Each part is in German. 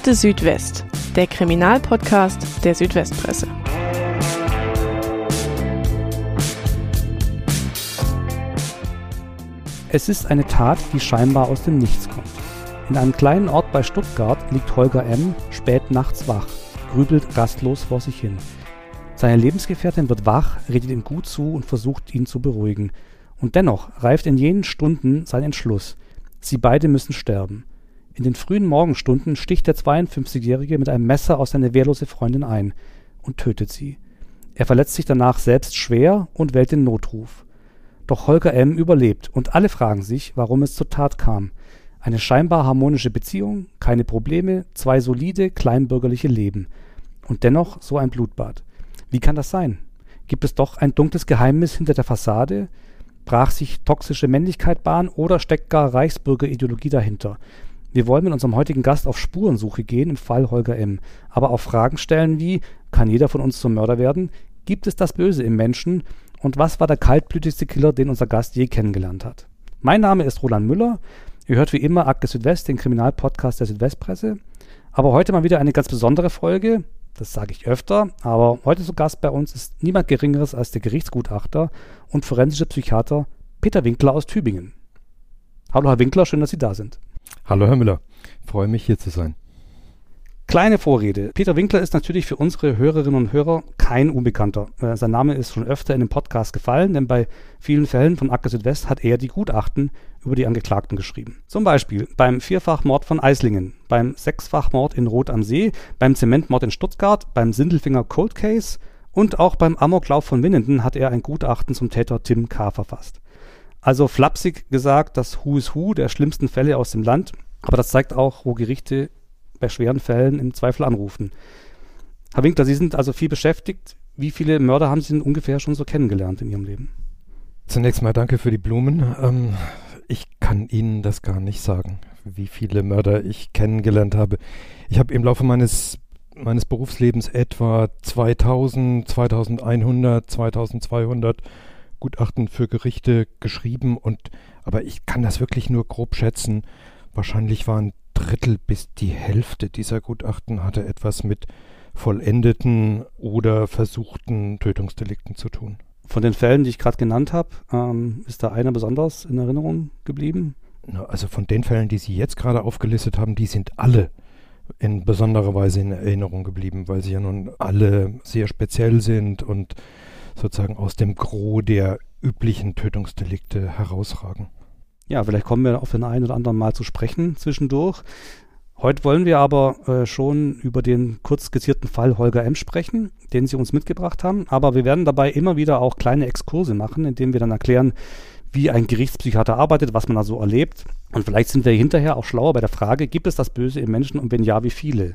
Akte Südwest, der Kriminalpodcast der Südwestpresse. Es ist eine Tat, die scheinbar aus dem Nichts kommt. In einem kleinen Ort bei Stuttgart liegt Holger M. spät nachts wach, grübelt rastlos vor sich hin. Seine Lebensgefährtin wird wach, redet ihm gut zu und versucht ihn zu beruhigen. Und dennoch reift in jenen Stunden sein Entschluss. Sie beide müssen sterben. In den frühen Morgenstunden sticht der 52-Jährige mit einem Messer aus seine wehrlose Freundin ein und tötet sie. Er verletzt sich danach selbst schwer und wählt den Notruf. Doch Holger M. überlebt und alle fragen sich, warum es zur Tat kam. Eine scheinbar harmonische Beziehung, keine Probleme, zwei solide, kleinbürgerliche Leben. Und dennoch so ein Blutbad. Wie kann das sein? Gibt es doch ein dunkles Geheimnis hinter der Fassade? Brach sich toxische Männlichkeit Bahn oder steckt gar Reichsbürgerideologie dahinter? Wir wollen mit unserem heutigen Gast auf Spurensuche gehen im Fall Holger M. Aber auch Fragen stellen wie, kann jeder von uns zum Mörder werden? Gibt es das Böse im Menschen? Und was war der kaltblütigste Killer, den unser Gast je kennengelernt hat? Mein Name ist Roland Müller. Ihr hört wie immer Akte Südwest, den Kriminalpodcast der Südwestpresse. Aber heute mal wieder eine ganz besondere Folge. Das sage ich öfter, aber heute zu Gast bei uns ist niemand Geringeres als der Gerichtsgutachter und forensische Psychiater Peter Winkler aus Tübingen. Hallo Herr Winkler, schön, dass Sie da sind. Hallo Herr Müller, freue mich hier zu sein. Kleine Vorrede. Peter Winkler ist natürlich für unsere Hörerinnen und Hörer kein Unbekannter. Äh, sein Name ist schon öfter in dem Podcast gefallen, denn bei vielen Fällen von Acker Südwest hat er die Gutachten über die Angeklagten geschrieben. Zum Beispiel beim Vierfachmord von Eislingen, beim Sechsfachmord in Rot am See, beim Zementmord in Stuttgart, beim Sindelfinger Cold Case und auch beim Amoklauf von Winnenden hat er ein Gutachten zum Täter Tim K. verfasst. Also flapsig gesagt, das Who is Who der schlimmsten Fälle aus dem Land. Aber das zeigt auch, wo Gerichte bei schweren Fällen im Zweifel anrufen. Herr Winkler, Sie sind also viel beschäftigt. Wie viele Mörder haben Sie denn ungefähr schon so kennengelernt in Ihrem Leben? Zunächst mal danke für die Blumen. Ähm, ich kann Ihnen das gar nicht sagen, wie viele Mörder ich kennengelernt habe. Ich habe im Laufe meines meines Berufslebens etwa 2000, 2100, 2200 Gutachten für Gerichte geschrieben und aber ich kann das wirklich nur grob schätzen. Wahrscheinlich waren Drittel bis die Hälfte dieser Gutachten hatte etwas mit vollendeten oder versuchten Tötungsdelikten zu tun. Von den Fällen, die ich gerade genannt habe, ähm, ist da einer besonders in Erinnerung geblieben? Na, also von den Fällen, die Sie jetzt gerade aufgelistet haben, die sind alle in besonderer Weise in Erinnerung geblieben, weil sie ja nun alle sehr speziell sind und sozusagen aus dem Gros der üblichen Tötungsdelikte herausragen. Ja, vielleicht kommen wir auf den einen oder anderen mal zu sprechen zwischendurch. Heute wollen wir aber äh, schon über den kurz skizzierten Fall Holger M. sprechen, den Sie uns mitgebracht haben. Aber wir werden dabei immer wieder auch kleine Exkurse machen, indem wir dann erklären, wie ein Gerichtspsychiater arbeitet, was man da so erlebt. Und vielleicht sind wir hinterher auch schlauer bei der Frage, gibt es das Böse im Menschen und wenn ja, wie viele?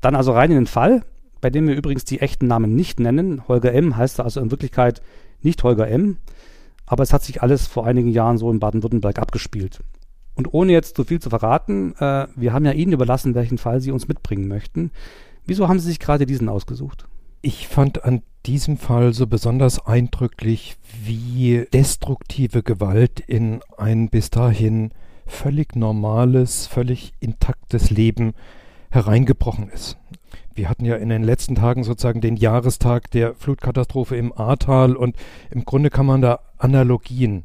Dann also rein in den Fall bei dem wir übrigens die echten Namen nicht nennen. Holger M. heißt also in Wirklichkeit nicht Holger M., aber es hat sich alles vor einigen Jahren so in Baden-Württemberg abgespielt. Und ohne jetzt zu viel zu verraten, äh, wir haben ja Ihnen überlassen, welchen Fall Sie uns mitbringen möchten. Wieso haben Sie sich gerade diesen ausgesucht? Ich fand an diesem Fall so besonders eindrücklich, wie destruktive Gewalt in ein bis dahin völlig normales, völlig intaktes Leben hereingebrochen ist. Wir hatten ja in den letzten Tagen sozusagen den Jahrestag der Flutkatastrophe im Ahrtal und im Grunde kann man da Analogien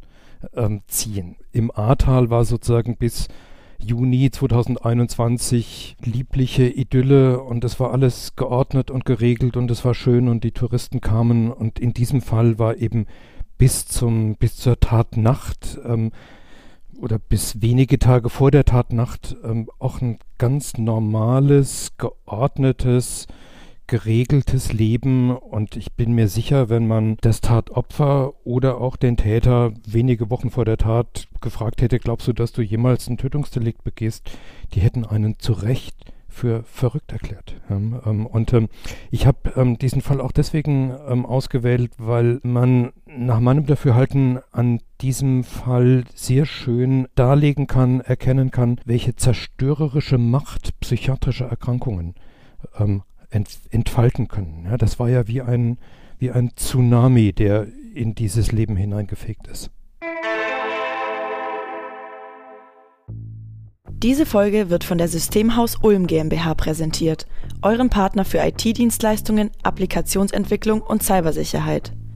ähm, ziehen. Im Ahrtal war sozusagen bis Juni 2021 liebliche Idylle und es war alles geordnet und geregelt und es war schön und die Touristen kamen und in diesem Fall war eben bis zum bis zur Tatnacht ähm, oder bis wenige Tage vor der Tatnacht ähm, auch ein ganz normales, geordnetes, geregeltes Leben. Und ich bin mir sicher, wenn man das Tatopfer oder auch den Täter wenige Wochen vor der Tat gefragt hätte, glaubst du, dass du jemals ein Tötungsdelikt begehst, die hätten einen zu Recht für verrückt erklärt. Ähm, und ähm, ich habe ähm, diesen Fall auch deswegen ähm, ausgewählt, weil man nach meinem Dafürhalten an diesem Fall sehr schön darlegen kann, erkennen kann, welche zerstörerische Macht psychiatrische Erkrankungen ähm, ent entfalten können. Das war ja wie ein, wie ein Tsunami, der in dieses Leben hineingefegt ist. Diese Folge wird von der Systemhaus Ulm GmbH präsentiert, eurem Partner für IT-Dienstleistungen, Applikationsentwicklung und Cybersicherheit.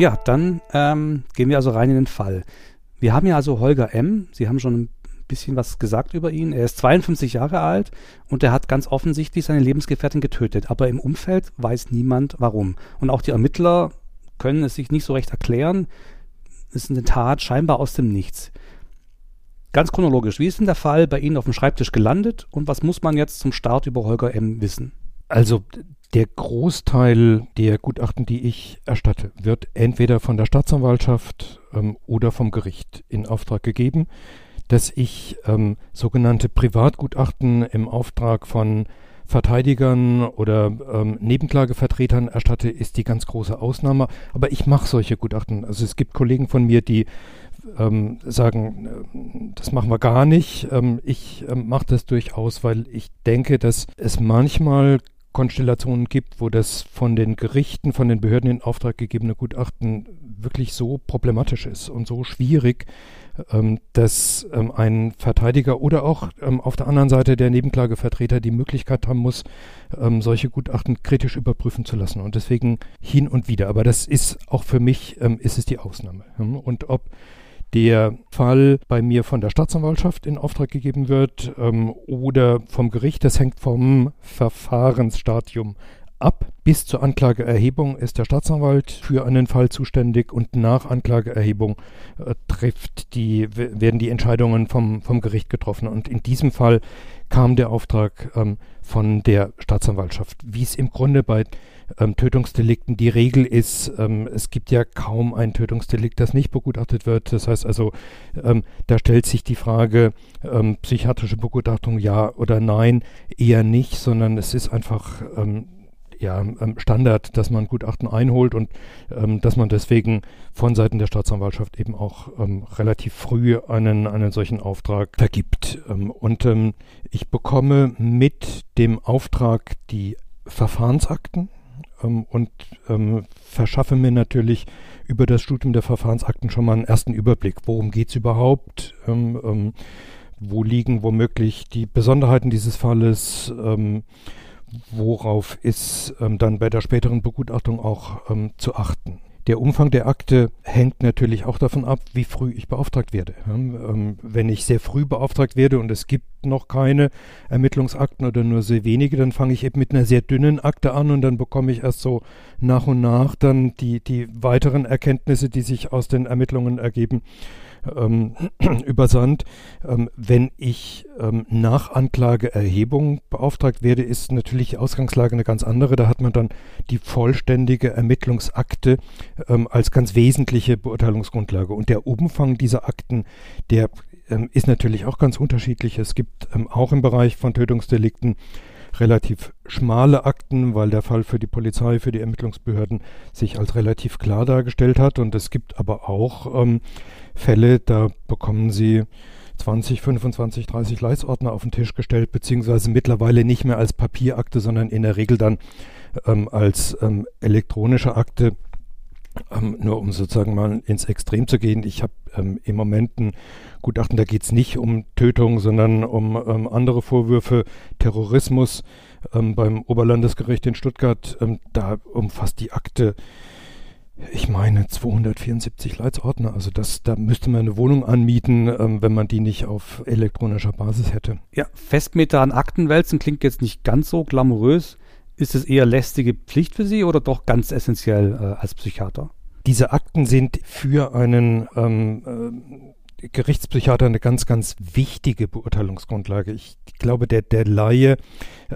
Ja, dann ähm, gehen wir also rein in den Fall. Wir haben ja also Holger M. Sie haben schon ein bisschen was gesagt über ihn. Er ist 52 Jahre alt und er hat ganz offensichtlich seine Lebensgefährtin getötet. Aber im Umfeld weiß niemand warum. Und auch die Ermittler können es sich nicht so recht erklären. Es ist eine Tat scheinbar aus dem Nichts. Ganz chronologisch, wie ist denn der Fall bei Ihnen auf dem Schreibtisch gelandet und was muss man jetzt zum Start über Holger M. wissen? Also der Großteil der Gutachten, die ich erstatte, wird entweder von der Staatsanwaltschaft ähm, oder vom Gericht in Auftrag gegeben. Dass ich ähm, sogenannte Privatgutachten im Auftrag von Verteidigern oder ähm, Nebenklagevertretern erstatte, ist die ganz große Ausnahme. Aber ich mache solche Gutachten. Also es gibt Kollegen von mir, die ähm, sagen, äh, das machen wir gar nicht. Ähm, ich ähm, mache das durchaus, weil ich denke, dass es manchmal Konstellationen gibt, wo das von den Gerichten, von den Behörden in Auftrag gegebene Gutachten wirklich so problematisch ist und so schwierig, ähm, dass ähm, ein Verteidiger oder auch ähm, auf der anderen Seite der Nebenklagevertreter die Möglichkeit haben muss, ähm, solche Gutachten kritisch überprüfen zu lassen. Und deswegen hin und wieder. Aber das ist auch für mich, ähm, ist es die Ausnahme. Und ob der Fall bei mir von der Staatsanwaltschaft in Auftrag gegeben wird ähm, oder vom Gericht. Das hängt vom Verfahrensstadium ab. Bis zur Anklageerhebung ist der Staatsanwalt für einen Fall zuständig und nach Anklageerhebung äh, trifft die, werden die Entscheidungen vom, vom Gericht getroffen. Und in diesem Fall kam der Auftrag ähm, von der Staatsanwaltschaft, wie es im Grunde bei ähm, Tötungsdelikten die Regel ist, ähm, es gibt ja kaum ein Tötungsdelikt, das nicht begutachtet wird. Das heißt also, ähm, da stellt sich die Frage, ähm, psychiatrische Begutachtung ja oder nein, eher nicht, sondern es ist einfach ähm, ja, ähm, Standard, dass man Gutachten einholt und ähm, dass man deswegen von Seiten der Staatsanwaltschaft eben auch ähm, relativ früh einen, einen solchen Auftrag vergibt. Ähm, und ich bekomme mit dem Auftrag die Verfahrensakten, ähm, und ähm, verschaffe mir natürlich über das Studium der Verfahrensakten schon mal einen ersten Überblick. Worum geht es überhaupt? Ähm, ähm, wo liegen womöglich die Besonderheiten dieses Falles? Ähm, worauf ist ähm, dann bei der späteren Begutachtung auch zu achten? Der Umfang der Akte hängt natürlich auch davon ab, wie früh ich beauftragt werde. Ähm, wenn ich sehr früh beauftragt werde und es gibt noch keine Ermittlungsakten oder nur sehr wenige, dann fange ich eben mit einer sehr dünnen Akte an und dann bekomme ich erst so nach und nach dann die, die weiteren Erkenntnisse, die sich aus den Ermittlungen ergeben ähm, übersandt. Ähm, wenn ich ähm, nach Anklageerhebung beauftragt werde, ist natürlich die Ausgangslage eine ganz andere. Da hat man dann die vollständige Ermittlungsakte ähm, als ganz wesentliche Beurteilungsgrundlage. Und der Umfang dieser Akten, der ähm, ist natürlich auch ganz unterschiedlich. Es gibt ähm, auch im Bereich von Tötungsdelikten relativ schmale Akten, weil der Fall für die Polizei, für die Ermittlungsbehörden sich als relativ klar dargestellt hat. Und es gibt aber auch ähm, Fälle, da bekommen sie 20, 25, 30 Leitsordner auf den Tisch gestellt, beziehungsweise mittlerweile nicht mehr als Papierakte, sondern in der Regel dann ähm, als ähm, elektronische Akte. Ähm, nur um sozusagen mal ins Extrem zu gehen, ich habe ähm, im Moment ein Gutachten, da geht es nicht um Tötung, sondern um ähm, andere Vorwürfe, Terrorismus ähm, beim Oberlandesgericht in Stuttgart. da umfasst die Akte Ich meine 274 Leitsordner. Also das, da müsste man eine Wohnung anmieten, ähm, wenn man die nicht auf elektronischer Basis hätte. Ja, Festmeter an Akten wälzen klingt jetzt nicht ganz so glamourös. Ist es eher lästige Pflicht für Sie oder doch ganz essentiell äh, als Psychiater? Diese Akten sind für einen ähm, äh, Gerichtspsychiater eine ganz, ganz wichtige Beurteilungsgrundlage. Ich glaube, der, der Laie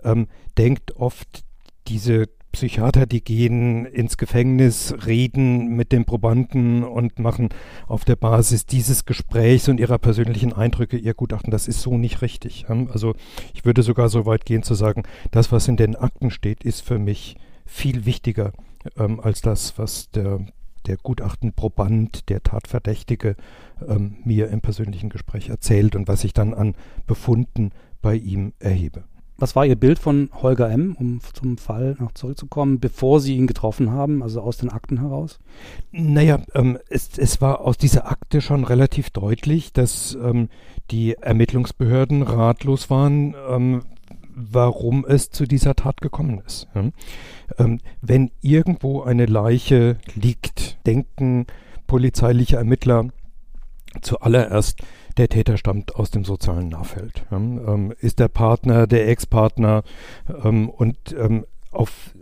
ähm, denkt oft, diese Psychiater, die gehen ins Gefängnis, reden mit den Probanden und machen auf der Basis dieses Gesprächs und ihrer persönlichen Eindrücke ihr Gutachten. Das ist so nicht richtig. Also ich würde sogar so weit gehen zu sagen, das, was in den Akten steht, ist für mich viel wichtiger ähm, als das, was der, der Gutachtenproband, der Tatverdächtige ähm, mir im persönlichen Gespräch erzählt und was ich dann an Befunden bei ihm erhebe. Was war Ihr Bild von Holger M., um zum Fall noch zurückzukommen, bevor Sie ihn getroffen haben, also aus den Akten heraus? Naja, ähm, es, es war aus dieser Akte schon relativ deutlich, dass ähm, die Ermittlungsbehörden ratlos waren, ähm, warum es zu dieser Tat gekommen ist. Ja? Ähm, wenn irgendwo eine Leiche liegt, denken polizeiliche Ermittler zuallererst, der Täter stammt aus dem sozialen Nahfeld. Ähm, ist der Partner, der Ex-Partner ähm, und ähm, auf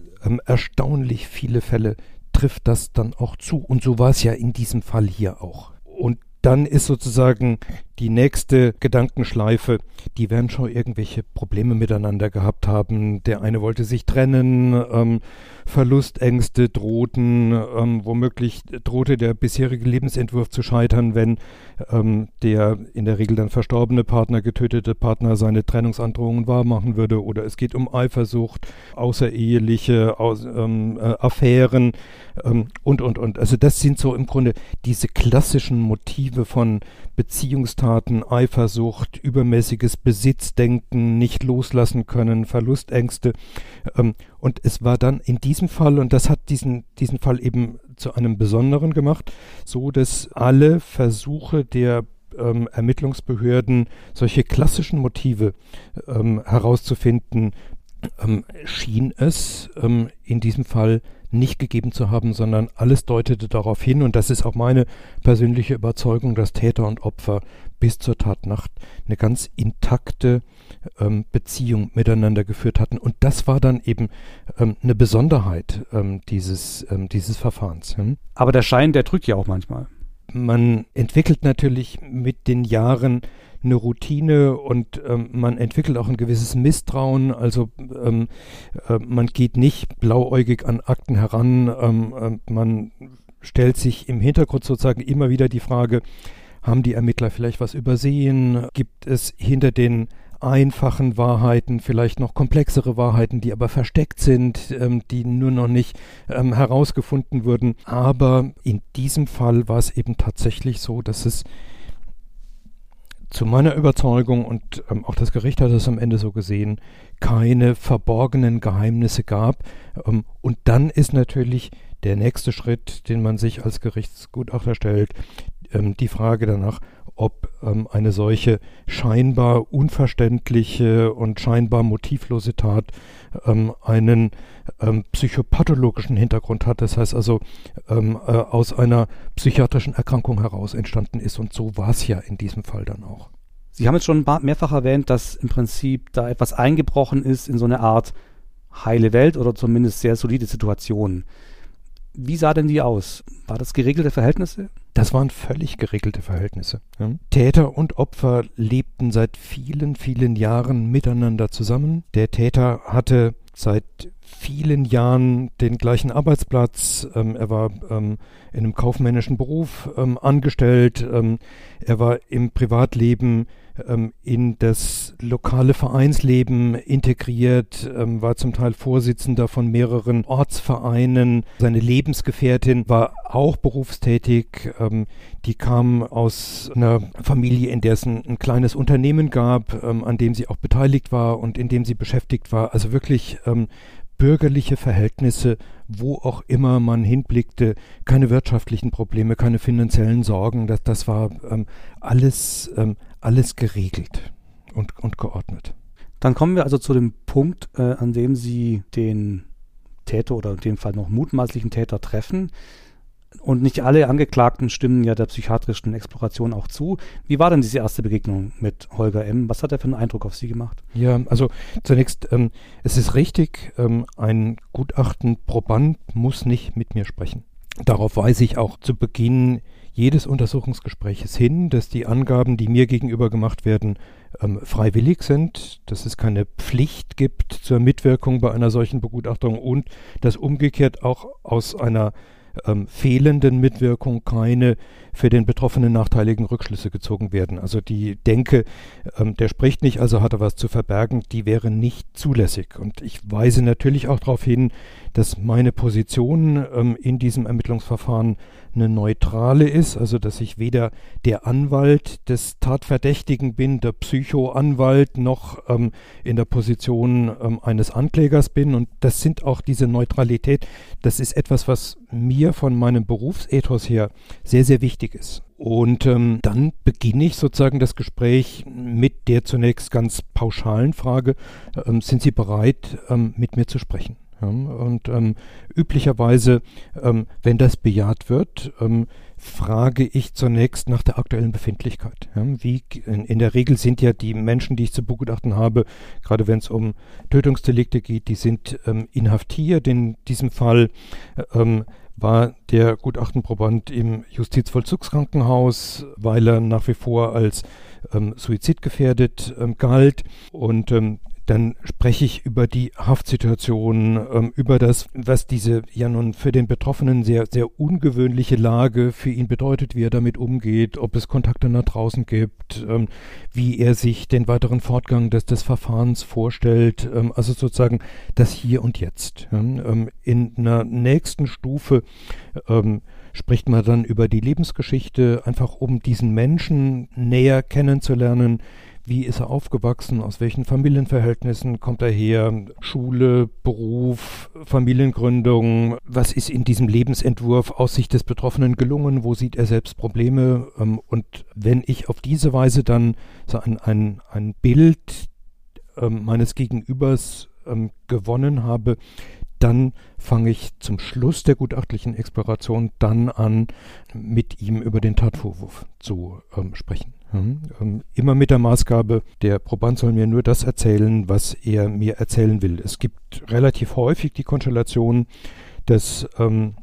erstaunlich viele Fälle trifft das dann auch zu. Und so war es ja in diesem Fall hier auch. Und dann ist sozusagen die nächste Gedankenschleife, die werden schon irgendwelche Probleme miteinander gehabt haben. Der eine wollte sich trennen, ähm, Verlustängste drohten, ähm, womöglich drohte der bisherige Lebensentwurf zu scheitern, wenn ähm, der in der Regel dann verstorbene Partner, getötete Partner seine Trennungsandrohungen wahrmachen würde. Oder es geht um Eifersucht, außereheliche aus, ähm, äh, Affären ähm, und, und, und. Also das sind so im Grunde diese klassischen Motive von Beziehungstaten, Eifersucht, übermäßiges Besitzdenken, nicht loslassen können, Verlustängste. Ähm, und es war dann in diesem Fall, und das hat diesen, diesen Fall eben zu einem besonderen gemacht, so dass alle Versuche der ähm, Ermittlungsbehörden, solche klassischen Motive ähm, herauszufinden, ähm, schien es ähm, in diesem Fall nicht gegeben zu haben, sondern alles deutete darauf hin, und das ist auch meine persönliche Überzeugung, dass Täter und Opfer bis zur Tatnacht eine ganz intakte ähm, Beziehung miteinander geführt hatten. Und das war dann eben ähm, eine Besonderheit ähm, dieses, ähm, dieses Verfahrens. Hm? Aber der Schein, der drückt ja auch manchmal. Man entwickelt natürlich mit den Jahren eine Routine und ähm, man entwickelt auch ein gewisses Misstrauen. Also ähm, äh, man geht nicht blauäugig an Akten heran. Ähm, äh, man stellt sich im Hintergrund sozusagen immer wieder die Frage, haben die Ermittler vielleicht was übersehen? Gibt es hinter den einfachen Wahrheiten, vielleicht noch komplexere Wahrheiten, die aber versteckt sind, ähm, die nur noch nicht ähm, herausgefunden wurden. Aber in diesem Fall war es eben tatsächlich so, dass es zu meiner Überzeugung, und ähm, auch das Gericht hat es am Ende so gesehen, keine verborgenen Geheimnisse gab. Ähm, und dann ist natürlich der nächste Schritt, den man sich als Gerichtsgutachter stellt, ähm, die Frage danach, ob ähm, eine solche scheinbar unverständliche und scheinbar motivlose Tat ähm, einen ähm, psychopathologischen Hintergrund hat. Das heißt also ähm, äh, aus einer psychiatrischen Erkrankung heraus entstanden ist. Und so war es ja in diesem Fall dann auch. Sie haben jetzt schon mehrfach erwähnt, dass im Prinzip da etwas eingebrochen ist in so eine Art heile Welt oder zumindest sehr solide Situation. Wie sah denn die aus? War das geregelte Verhältnisse? Das waren völlig geregelte Verhältnisse. Ja. Täter und Opfer lebten seit vielen, vielen Jahren miteinander zusammen. Der Täter hatte seit vielen Jahren den gleichen Arbeitsplatz. Ähm, er war ähm, in einem kaufmännischen Beruf ähm, angestellt. Ähm, er war im Privatleben ähm, in das lokale Vereinsleben integriert, ähm, war zum Teil Vorsitzender von mehreren Ortsvereinen. Seine Lebensgefährtin war auch berufstätig. Ähm, die kam aus einer Familie, in der es ein, ein kleines Unternehmen gab, ähm, an dem sie auch beteiligt war und in dem sie beschäftigt war. Also wirklich ähm, bürgerliche Verhältnisse, wo auch immer man hinblickte, keine wirtschaftlichen Probleme, keine finanziellen Sorgen, das, das war ähm, alles, ähm, alles geregelt und, und geordnet. Dann kommen wir also zu dem Punkt, äh, an dem Sie den Täter oder in dem Fall noch mutmaßlichen Täter treffen. Und nicht alle Angeklagten stimmen ja der psychiatrischen Exploration auch zu. Wie war denn diese erste Begegnung mit Holger M.? Was hat er für einen Eindruck auf Sie gemacht? Ja, also zunächst, ähm, es ist richtig, ähm, ein Gutachtenproband muss nicht mit mir sprechen. Darauf weise ich auch zu Beginn jedes Untersuchungsgespräches hin, dass die Angaben, die mir gegenüber gemacht werden, ähm, freiwillig sind, dass es keine Pflicht gibt zur Mitwirkung bei einer solchen Begutachtung und dass umgekehrt auch aus einer ähm, fehlenden Mitwirkung keine für den Betroffenen nachteiligen Rückschlüsse gezogen werden. Also die Denke, ähm, der spricht nicht, also hat er was zu verbergen, die wäre nicht zulässig. Und ich weise natürlich auch darauf hin, dass meine Position ähm, in diesem Ermittlungsverfahren eine neutrale ist, also dass ich weder der Anwalt des Tatverdächtigen bin, der Psychoanwalt, noch ähm, in der Position ähm, eines Anklägers bin. Und das sind auch diese Neutralität, das ist etwas, was mir von meinem Berufsethos her sehr, sehr wichtig ist. Und ähm, dann beginne ich sozusagen das Gespräch mit der zunächst ganz pauschalen Frage, ähm, sind Sie bereit, ähm, mit mir zu sprechen? Ja, und ähm, üblicherweise, ähm, wenn das bejaht wird, ähm, frage ich zunächst nach der aktuellen Befindlichkeit. Ja, wie in, in, der Regel sind ja die Menschen, die ich zu begutachten habe, gerade wenn es um Tötungsdelikte geht, die sind ähm, inhaftiert. In diesem Fall ähm, war der Gutachtenproband im Justizvollzugskrankenhaus, weil er nach wie vor als ähm, suizidgefährdet ähm, galt. Und ähm, dann spreche ich über die Haftsituation, ähm, über das, was diese ja nun für den Betroffenen sehr, sehr ungewöhnliche Lage für ihn bedeutet, wie er damit umgeht, ob es Kontakte nach draußen gibt, ähm, wie er sich den weiteren Fortgang des, des Verfahrens vorstellt, ähm, also sozusagen das Hier und Jetzt. Ja, ähm, in einer nächsten Stufe ähm, spricht man dann über die Lebensgeschichte, einfach um diesen Menschen näher kennenzulernen, wie ist er aufgewachsen? Aus welchen Familienverhältnissen kommt er her? Schule, Beruf, Familiengründung. Was ist in diesem Lebensentwurf aus Sicht des Betroffenen gelungen? Wo sieht er selbst Probleme? Ähm, und wenn ich auf diese Weise dann so ein, ein, ein Bild ähm, meines Gegenübers ähm, gewonnen habe, dann fange ich zum Schluss der gutachtlichen Exploration dann an, mit ihm über den Tatvorwurf zu ähm, sprechen. Ähm, immer mit der Maßgabe, der Proband soll mir nur das erzählen, was er mir erzählen will. Es gibt relativ häufig die Konstellation, dass ähm,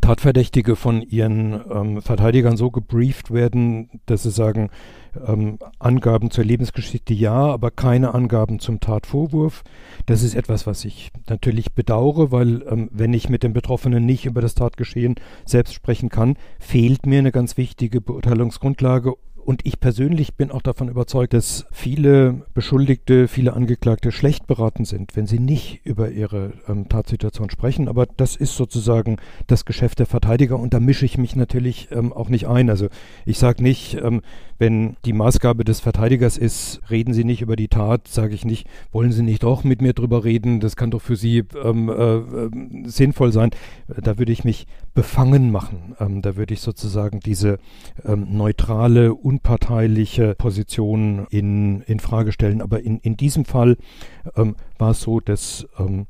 Tatverdächtige von ihren ähm, Verteidigern so gebrieft werden, dass sie sagen, ähm, Angaben zur Lebensgeschichte ja, aber keine Angaben zum Tatvorwurf. Das ist etwas, was ich natürlich bedauere, weil ähm, wenn ich mit dem Betroffenen nicht über das Tatgeschehen selbst sprechen kann, fehlt mir eine ganz wichtige Beurteilungsgrundlage und ich persönlich bin auch davon überzeugt, dass viele Beschuldigte, viele Angeklagte schlecht beraten sind, wenn sie nicht über ihre ähm, Tatsituation sprechen. Aber das ist sozusagen das Geschäft der Verteidiger und da mische ich mich natürlich ähm, auch nicht ein. Also ich sage nicht, ähm, wenn die Maßgabe des Verteidigers ist, reden Sie nicht über die Tat, sage ich nicht, wollen Sie nicht doch mit mir drüber reden, das kann doch für Sie ähm, äh, äh, sinnvoll sein. Da würde ich mich befangen machen. Ähm, da würde ich sozusagen diese ähm, neutrale, unparteiliche Position in, in Frage stellen. Aber in, in diesem Fall ähm, war es so, dass ähm,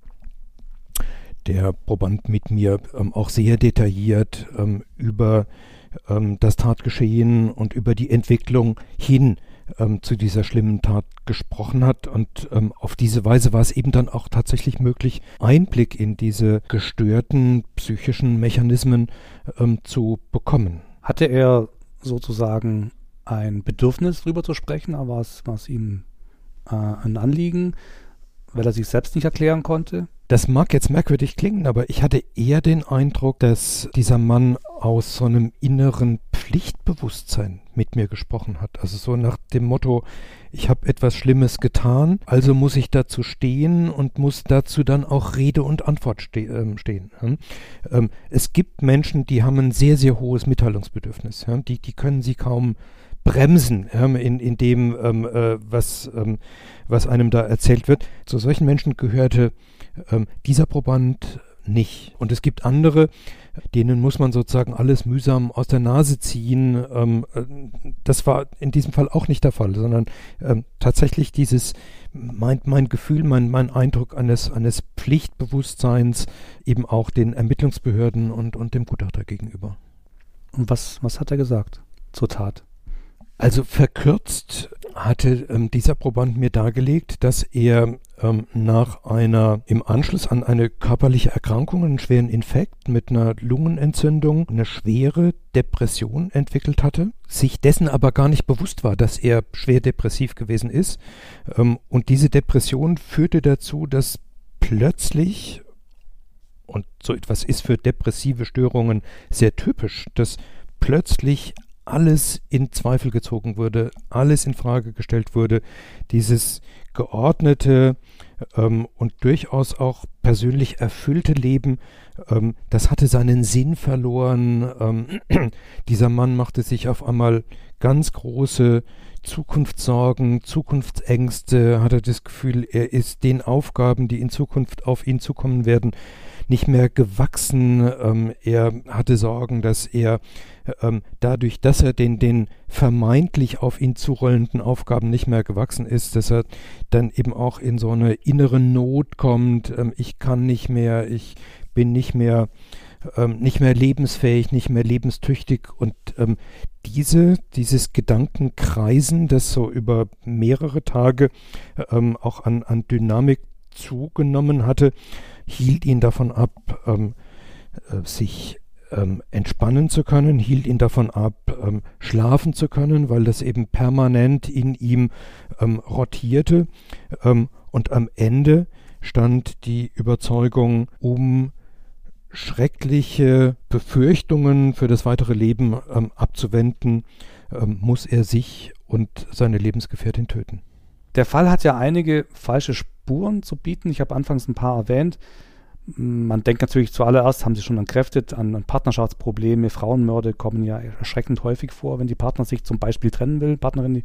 der Proband mit mir ähm, auch sehr detailliert ähm, über ähm, das Tatgeschehen und über die Entwicklung hin ähm, zu dieser schlimmen Tat gesprochen hat. Und ähm, auf diese Weise war es eben dann auch tatsächlich möglich, Einblick in diese gestörten psychischen Mechanismen ähm, zu bekommen. Hatte er sozusagen ein Bedürfnis, darüber zu sprechen, aber es, war es ihm äh, ein Anliegen, weil er sich selbst nicht erklären konnte? Das mag jetzt merkwürdig klingen, aber ich hatte eher den Eindruck, dass dieser Mann aus so einem inneren Pflichtbewusstsein mit mir gesprochen hat. Also so nach dem Motto, ich habe etwas Schlimmes getan, also muss ich dazu stehen und muss dazu dann auch Rede und Antwort ste äh, stehen. Ähm, es gibt Menschen, die haben ein sehr, sehr hohes Mitteilungsbedürfnis. Ja? Die, die können sie kaum bremsen in, in dem, ähm, äh, was, ähm, was einem da erzählt wird. Zu solchen Menschen gehörte ähm, dieser Proband nicht. Und es gibt andere, denen muss man sozusagen alles mühsam aus der Nase ziehen. Ähm, äh, das war in diesem Fall auch nicht der Fall, sondern ähm, tatsächlich dieses mein, mein Gefühl, mein, mein Eindruck eines, eines Pflichtbewusstseins eben auch den Ermittlungsbehörden und, und dem Gutachter gegenüber. Und was, was hat er gesagt zur Tat? Also verkürzt hatte ähm, dieser Proband mir dargelegt, dass er ähm, nach einer, im Anschluss an eine körperliche Erkrankung, einen schweren Infekt mit einer Lungenentzündung, eine schwere Depression entwickelt hatte, sich dessen aber gar nicht bewusst war, dass er schwer depressiv gewesen ist. Ähm, und diese Depression führte dazu, dass plötzlich, und so etwas ist für depressive Störungen sehr typisch, dass plötzlich alles in Zweifel gezogen wurde, alles in Frage gestellt wurde, dieses geordnete ähm, und durchaus auch persönlich erfüllte Leben, ähm, das hatte seinen Sinn verloren. Ähm, dieser Mann machte sich auf einmal ganz große Zukunftssorgen, Zukunftsängste, hatte das Gefühl, er ist den Aufgaben, die in Zukunft auf ihn zukommen werden, nicht mehr gewachsen. Ähm, er hatte Sorgen, dass er ähm, dadurch, dass er den, den vermeintlich auf ihn zurollenden Aufgaben nicht mehr gewachsen ist, dass er dann eben auch in so eine innere Not kommt. Ähm, ich kann nicht mehr, ich bin nicht mehr ähm, nicht mehr lebensfähig, nicht mehr lebenstüchtig und ähm, diese, dieses Gedankenkreisen, das so über mehrere Tage ähm, auch an, an Dynamik zugenommen hatte, hielt ihn davon ab, ähm, äh, sich ähm, entspannen zu können, hielt ihn davon ab, ähm, schlafen zu können, weil das eben permanent in ihm ähm, rotierte. Ähm, und am Ende stand die Überzeugung, um schreckliche Befürchtungen für das weitere Leben ähm, abzuwenden, muss er sich und seine Lebensgefährtin töten. Der Fall hat ja einige falsche Spuren zu bieten. Ich habe anfangs ein paar erwähnt. Man denkt natürlich zuallererst, haben Sie schon entkräftet, an, an Partnerschaftsprobleme. Frauenmörder kommen ja erschreckend häufig vor, wenn die Partner sich zum Beispiel trennen will, Partnerin die,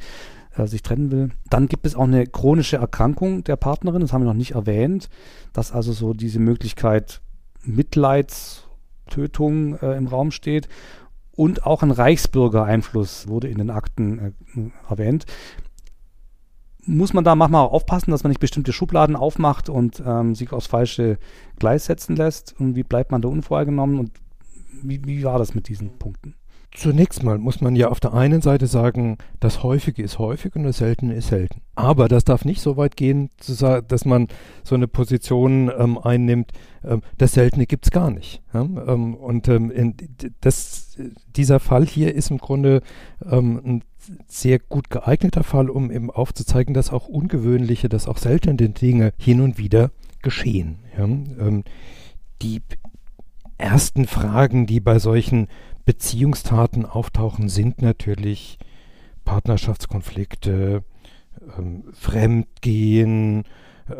äh, sich trennen will. Dann gibt es auch eine chronische Erkrankung der Partnerin, das haben wir noch nicht erwähnt, dass also so diese Möglichkeit Mitleidstötung äh, im Raum steht. Und auch ein Reichsbürgereinfluss wurde in den Akten äh, erwähnt. Muss man da manchmal aufpassen, dass man nicht bestimmte Schubladen aufmacht und ähm, sich aufs falsche Gleis setzen lässt? Und wie bleibt man da unvorgenommen? Und wie, wie war das mit diesen Punkten? Zunächst mal muss man ja auf der einen Seite sagen, das Häufige ist häufig und das Seltene ist selten. Aber das darf nicht so weit gehen, dass man so eine Position ähm, einnimmt, ähm, das Seltene gibt es gar nicht. Ja? Ähm, und ähm, das, dieser Fall hier ist im Grunde ähm, ein sehr gut geeigneter Fall, um eben aufzuzeigen, dass auch ungewöhnliche, dass auch seltene Dinge hin und wieder geschehen. Ja? Ähm, die ersten Fragen, die bei solchen Beziehungstaten auftauchen, sind natürlich Partnerschaftskonflikte, ähm, Fremdgehen,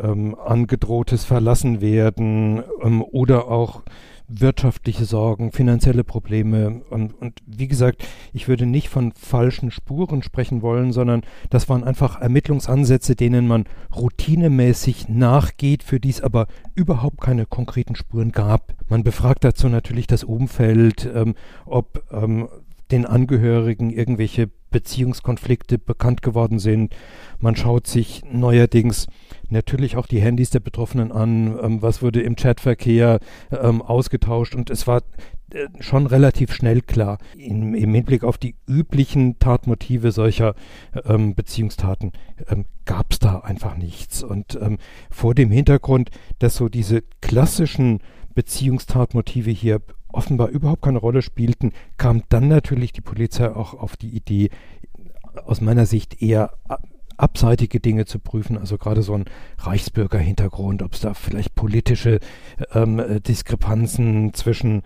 ähm, angedrohtes Verlassenwerden ähm, oder auch wirtschaftliche Sorgen, finanzielle Probleme. Und, und wie gesagt, ich würde nicht von falschen Spuren sprechen wollen, sondern das waren einfach Ermittlungsansätze, denen man routinemäßig nachgeht, für die es aber überhaupt keine konkreten Spuren gab. Man befragt dazu natürlich das Umfeld, ähm, ob ähm, den Angehörigen irgendwelche Beziehungskonflikte bekannt geworden sind. Man schaut sich neuerdings natürlich auch die Handys der Betroffenen an, ähm, was wurde im Chatverkehr ähm, ausgetauscht und es war äh, schon relativ schnell klar, in, im Hinblick auf die üblichen Tatmotive solcher ähm, Beziehungstaten ähm, gab es da einfach nichts. Und ähm, vor dem Hintergrund, dass so diese klassischen Beziehungstatmotive hier offenbar überhaupt keine Rolle spielten, kam dann natürlich die Polizei auch auf die Idee, aus meiner Sicht eher abseitige Dinge zu prüfen, also gerade so ein Reichsbürgerhintergrund, ob es da vielleicht politische ähm, Diskrepanzen zwischen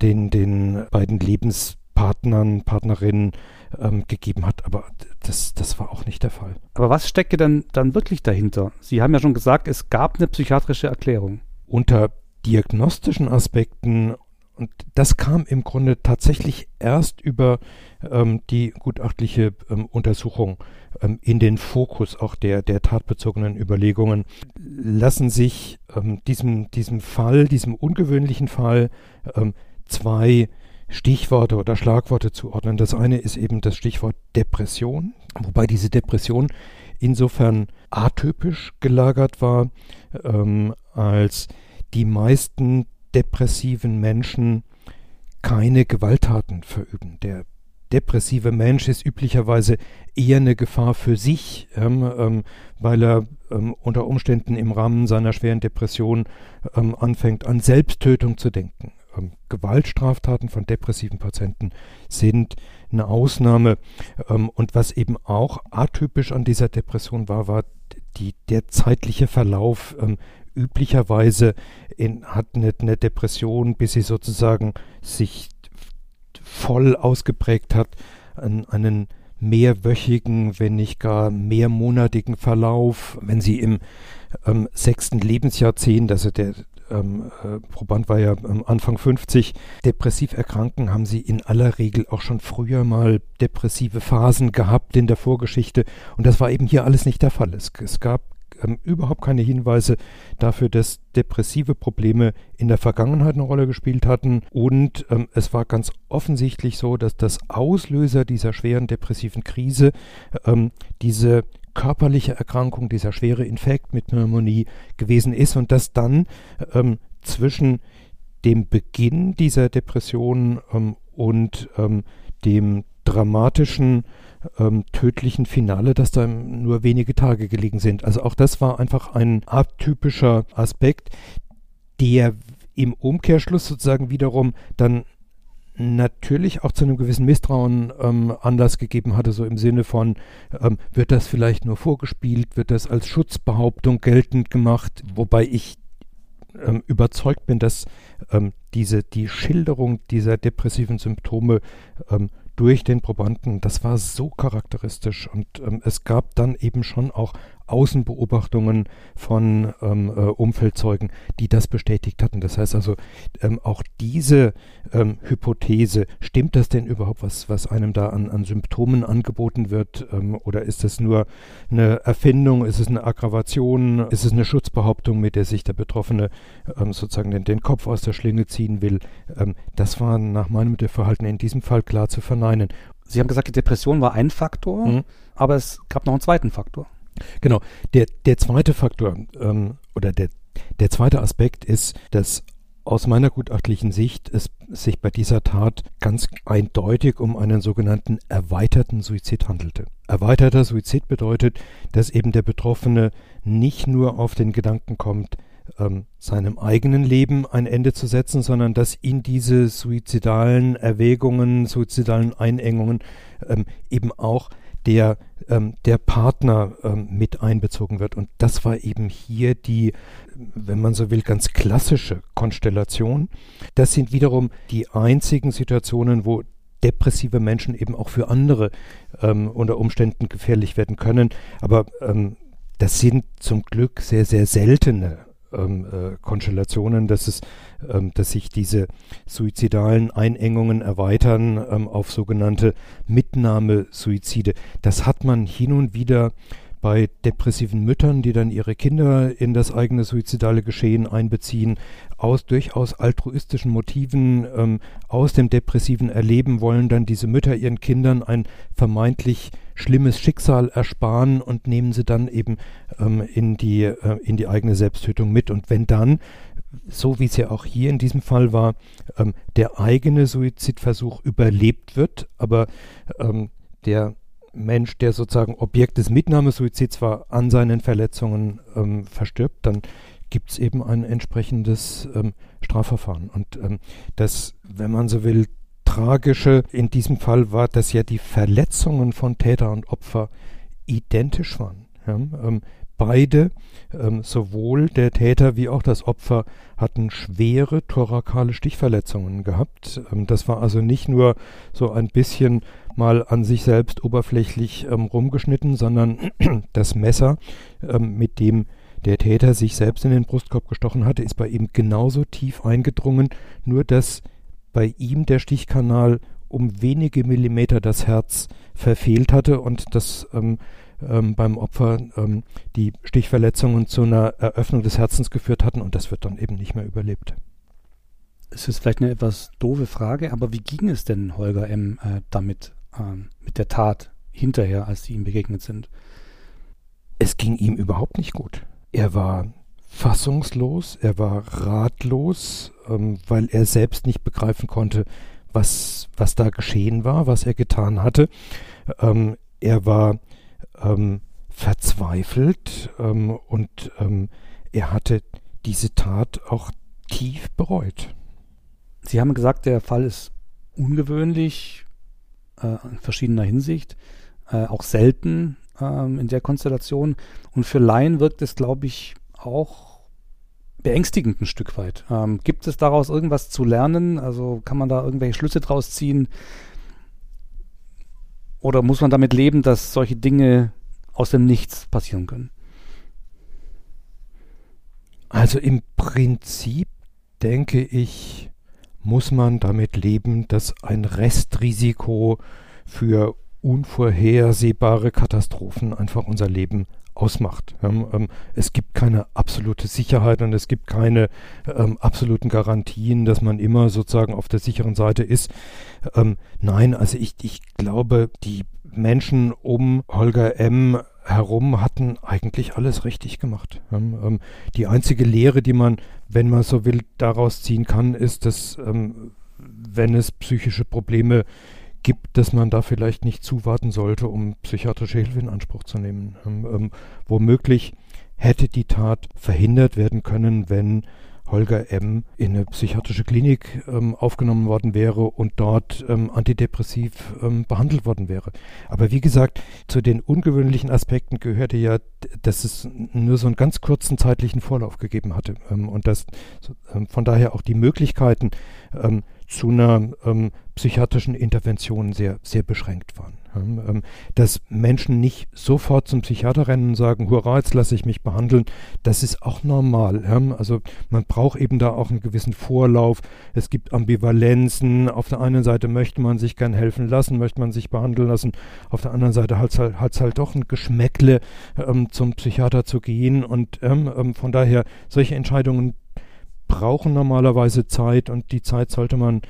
den, den beiden Lebenspartnern, Partnerinnen ähm, gegeben hat, aber das, das war auch nicht der Fall. Aber was stecke denn dann wirklich dahinter? Sie haben ja schon gesagt, es gab eine psychiatrische Erklärung. Unter diagnostischen Aspekten und das kam im Grunde tatsächlich erst über ähm, die gutachtliche ähm, Untersuchung ähm, in den Fokus auch der, der tatbezogenen Überlegungen. Lassen sich ähm, diesem, diesem Fall, diesem ungewöhnlichen Fall, ähm, zwei Stichworte oder Schlagworte zuordnen. Das eine ist eben das Stichwort Depression, wobei diese Depression insofern atypisch gelagert war, ähm, als die meisten depressiven Menschen keine Gewalttaten verüben. Der depressive Mensch ist üblicherweise eher eine Gefahr für sich, ähm, ähm, weil er ähm, unter Umständen im Rahmen seiner schweren Depression ähm, anfängt an Selbsttötung zu denken. Ähm, Gewaltstraftaten von depressiven Patienten sind eine Ausnahme. Ähm, und was eben auch atypisch an dieser Depression war, war die, der zeitliche Verlauf. Üblicherweise in, hat eine, eine Depression, bis sie sozusagen sich voll ausgeprägt hat, an einen mehrwöchigen, wenn nicht gar mehrmonatigen Verlauf. Wenn Sie im ähm, sechsten Lebensjahrzehnt, also der ähm, äh, Proband war ja ähm, Anfang 50, depressiv erkranken, haben sie in aller Regel auch schon früher mal depressive Phasen gehabt in der Vorgeschichte. Und das war eben hier alles nicht der Fall. Es, es gab ähm, überhaupt keine Hinweise dafür, dass depressive Probleme in der Vergangenheit eine Rolle gespielt hatten. Und ähm, es war ganz offensichtlich so, dass das Auslöser dieser schweren depressiven Krise ähm, diese körperliche Erkrankung, dieser schwere Infekt mit Pneumonie gewesen ist und dass dann ähm, zwischen dem Beginn dieser Depression ähm, und ähm, dem dramatischen ähm, tödlichen Finale, dass da nur wenige Tage gelegen sind. Also auch das war einfach ein atypischer Aspekt, der im Umkehrschluss sozusagen wiederum dann natürlich auch zu einem gewissen Misstrauen ähm, Anlass gegeben hatte, so im Sinne von, ähm, wird das vielleicht nur vorgespielt, wird das als Schutzbehauptung geltend gemacht, wobei ich ähm, überzeugt bin, dass ähm, diese, die Schilderung dieser depressiven Symptome ähm, durch den Probanden, das war so charakteristisch. Und ähm, es gab dann eben schon auch Außenbeobachtungen von ähm, äh, Umfeldzeugen, die das bestätigt hatten. Das heißt also, ähm, auch diese ähm, Hypothese, stimmt das denn überhaupt, was, was einem da an, an Symptomen angeboten wird? Ähm, oder ist es nur eine Erfindung, ist es eine Aggravation, ist es eine Schutzbehauptung, mit der sich der Betroffene ähm, sozusagen den, den, Kopf aus der Schlinge ziehen will? Ähm, das war nach meinem Verhalten in diesem Fall klar zu verneinen. Sie haben gesagt, die Depression war ein Faktor, mhm. aber es gab noch einen zweiten Faktor. Genau. Der, der zweite Faktor ähm, oder der, der zweite Aspekt ist, dass aus meiner gutachtlichen Sicht es sich bei dieser Tat ganz eindeutig um einen sogenannten erweiterten Suizid handelte. Erweiterter Suizid bedeutet, dass eben der Betroffene nicht nur auf den Gedanken kommt, ähm, seinem eigenen Leben ein Ende zu setzen, sondern dass in diese suizidalen Erwägungen, suizidalen Einengungen ähm, eben auch der, ähm, der Partner ähm, mit einbezogen wird. Und das war eben hier die, wenn man so will, ganz klassische Konstellation. Das sind wiederum die einzigen Situationen, wo depressive Menschen eben auch für andere ähm, unter Umständen gefährlich werden können. Aber ähm, das sind zum Glück sehr, sehr seltene ähm, äh, Konstellationen, dass es, ähm, dass sich diese suizidalen Einengungen erweitern ähm, auf sogenannte Mitnahmesuizide. Das hat man hin und wieder bei depressiven Müttern, die dann ihre Kinder in das eigene suizidale Geschehen einbeziehen, aus durchaus altruistischen Motiven, ähm, aus dem depressiven Erleben wollen dann diese Mütter ihren Kindern ein vermeintlich schlimmes Schicksal ersparen und nehmen sie dann eben ähm, in, die, äh, in die eigene Selbsttötung mit. Und wenn dann, so wie es ja auch hier in diesem Fall war, ähm, der eigene Suizidversuch überlebt wird, aber ähm, der Mensch, der sozusagen Objekt des Mitnahmesuizids war, an seinen Verletzungen ähm, verstirbt, dann gibt es eben ein entsprechendes ähm, Strafverfahren. Und ähm, das, wenn man so will, Tragische in diesem Fall war, dass ja die Verletzungen von Täter und Opfer identisch waren. Ja, ähm, beide, ähm, sowohl der Täter wie auch das Opfer, hatten schwere thorakale Stichverletzungen gehabt. Ähm, das war also nicht nur so ein bisschen mal an sich selbst oberflächlich ähm, rumgeschnitten, sondern das Messer, ähm, mit dem der Täter sich selbst in den Brustkorb gestochen hatte, ist bei ihm genauso tief eingedrungen, nur dass bei ihm der Stichkanal um wenige Millimeter das Herz verfehlt hatte und das ähm, ähm, beim Opfer ähm, die Stichverletzungen zu einer Eröffnung des Herzens geführt hatten und das wird dann eben nicht mehr überlebt. Es ist vielleicht eine etwas doofe Frage, aber wie ging es denn Holger M. Äh, damit, ähm, mit der Tat hinterher, als sie ihm begegnet sind? es ging ihm überhaupt nicht gut. Er war fassungslos, er war ratlos, ähm, weil er selbst nicht begreifen konnte, was, was da geschehen war, was er getan hatte. Ähm, er war ähm, verzweifelt ähm, und ähm, er hatte diese Tat auch tief bereut. Sie haben gesagt, der Fall ist ungewöhnlich äh, in verschiedener Hinsicht, äh, auch selten ähm, in der Konstellation. Und für Laien wirkt es, glaube ich, auch beängstigend ein Stück weit. Ähm, gibt es daraus irgendwas zu lernen? Also kann man da irgendwelche Schlüsse draus ziehen? Oder muss man damit leben, dass solche Dinge aus dem Nichts passieren können? Also im Prinzip denke ich, muss man damit leben, dass ein Restrisiko für unvorhersehbare Katastrophen einfach unser Leben ausmacht. Ähm, es gibt keine absolute Sicherheit und es gibt keine ähm, absoluten Garantien, dass man immer sozusagen auf der sicheren Seite ist. Ähm, nein, also ich, ich glaube, die Menschen um Holger M herum hatten eigentlich alles richtig gemacht. Ähm, die einzige Lehre, die man, wenn man so will, daraus ziehen kann, ist, dass ähm, wenn es psychische Probleme gibt, dass man da vielleicht nicht zuwarten sollte, um psychiatrische Hilfe in Anspruch zu nehmen. Ähm, ähm, womöglich hätte die Tat verhindert werden können, wenn Holger M. in eine psychiatrische Klinik ähm, aufgenommen worden wäre und dort ähm, antidepressiv ähm, behandelt worden wäre. Aber wie gesagt, zu den ungewöhnlichen Aspekten gehörte ja, dass es nur so einen ganz kurzen zeitlichen Vorlauf gegeben hatte ähm, und dass ähm, von daher auch die Möglichkeiten ähm, zu einer psychiatrischen Intervention sehr, sehr beschränkt waren. Ähm, dass Menschen nicht sofort zum Psychiater rennen und sagen, hurra, jetzt lasse ich mich behandeln, das ist auch normal. Also man braucht eben da auch einen gewissen Vorlauf. Es gibt Ambivalenzen. Auf der einen Seite möchte man sich gern helfen lassen, möchte man sich behandeln lassen. Auf der anderen Seite hat es halt, halt doch ein Geschmäckle, ähm, zum Psychiater zu gehen. Und ähm, ähm, von daher, solche Entscheidungen brauchen normalerweise Zeit und die Zeit sollte man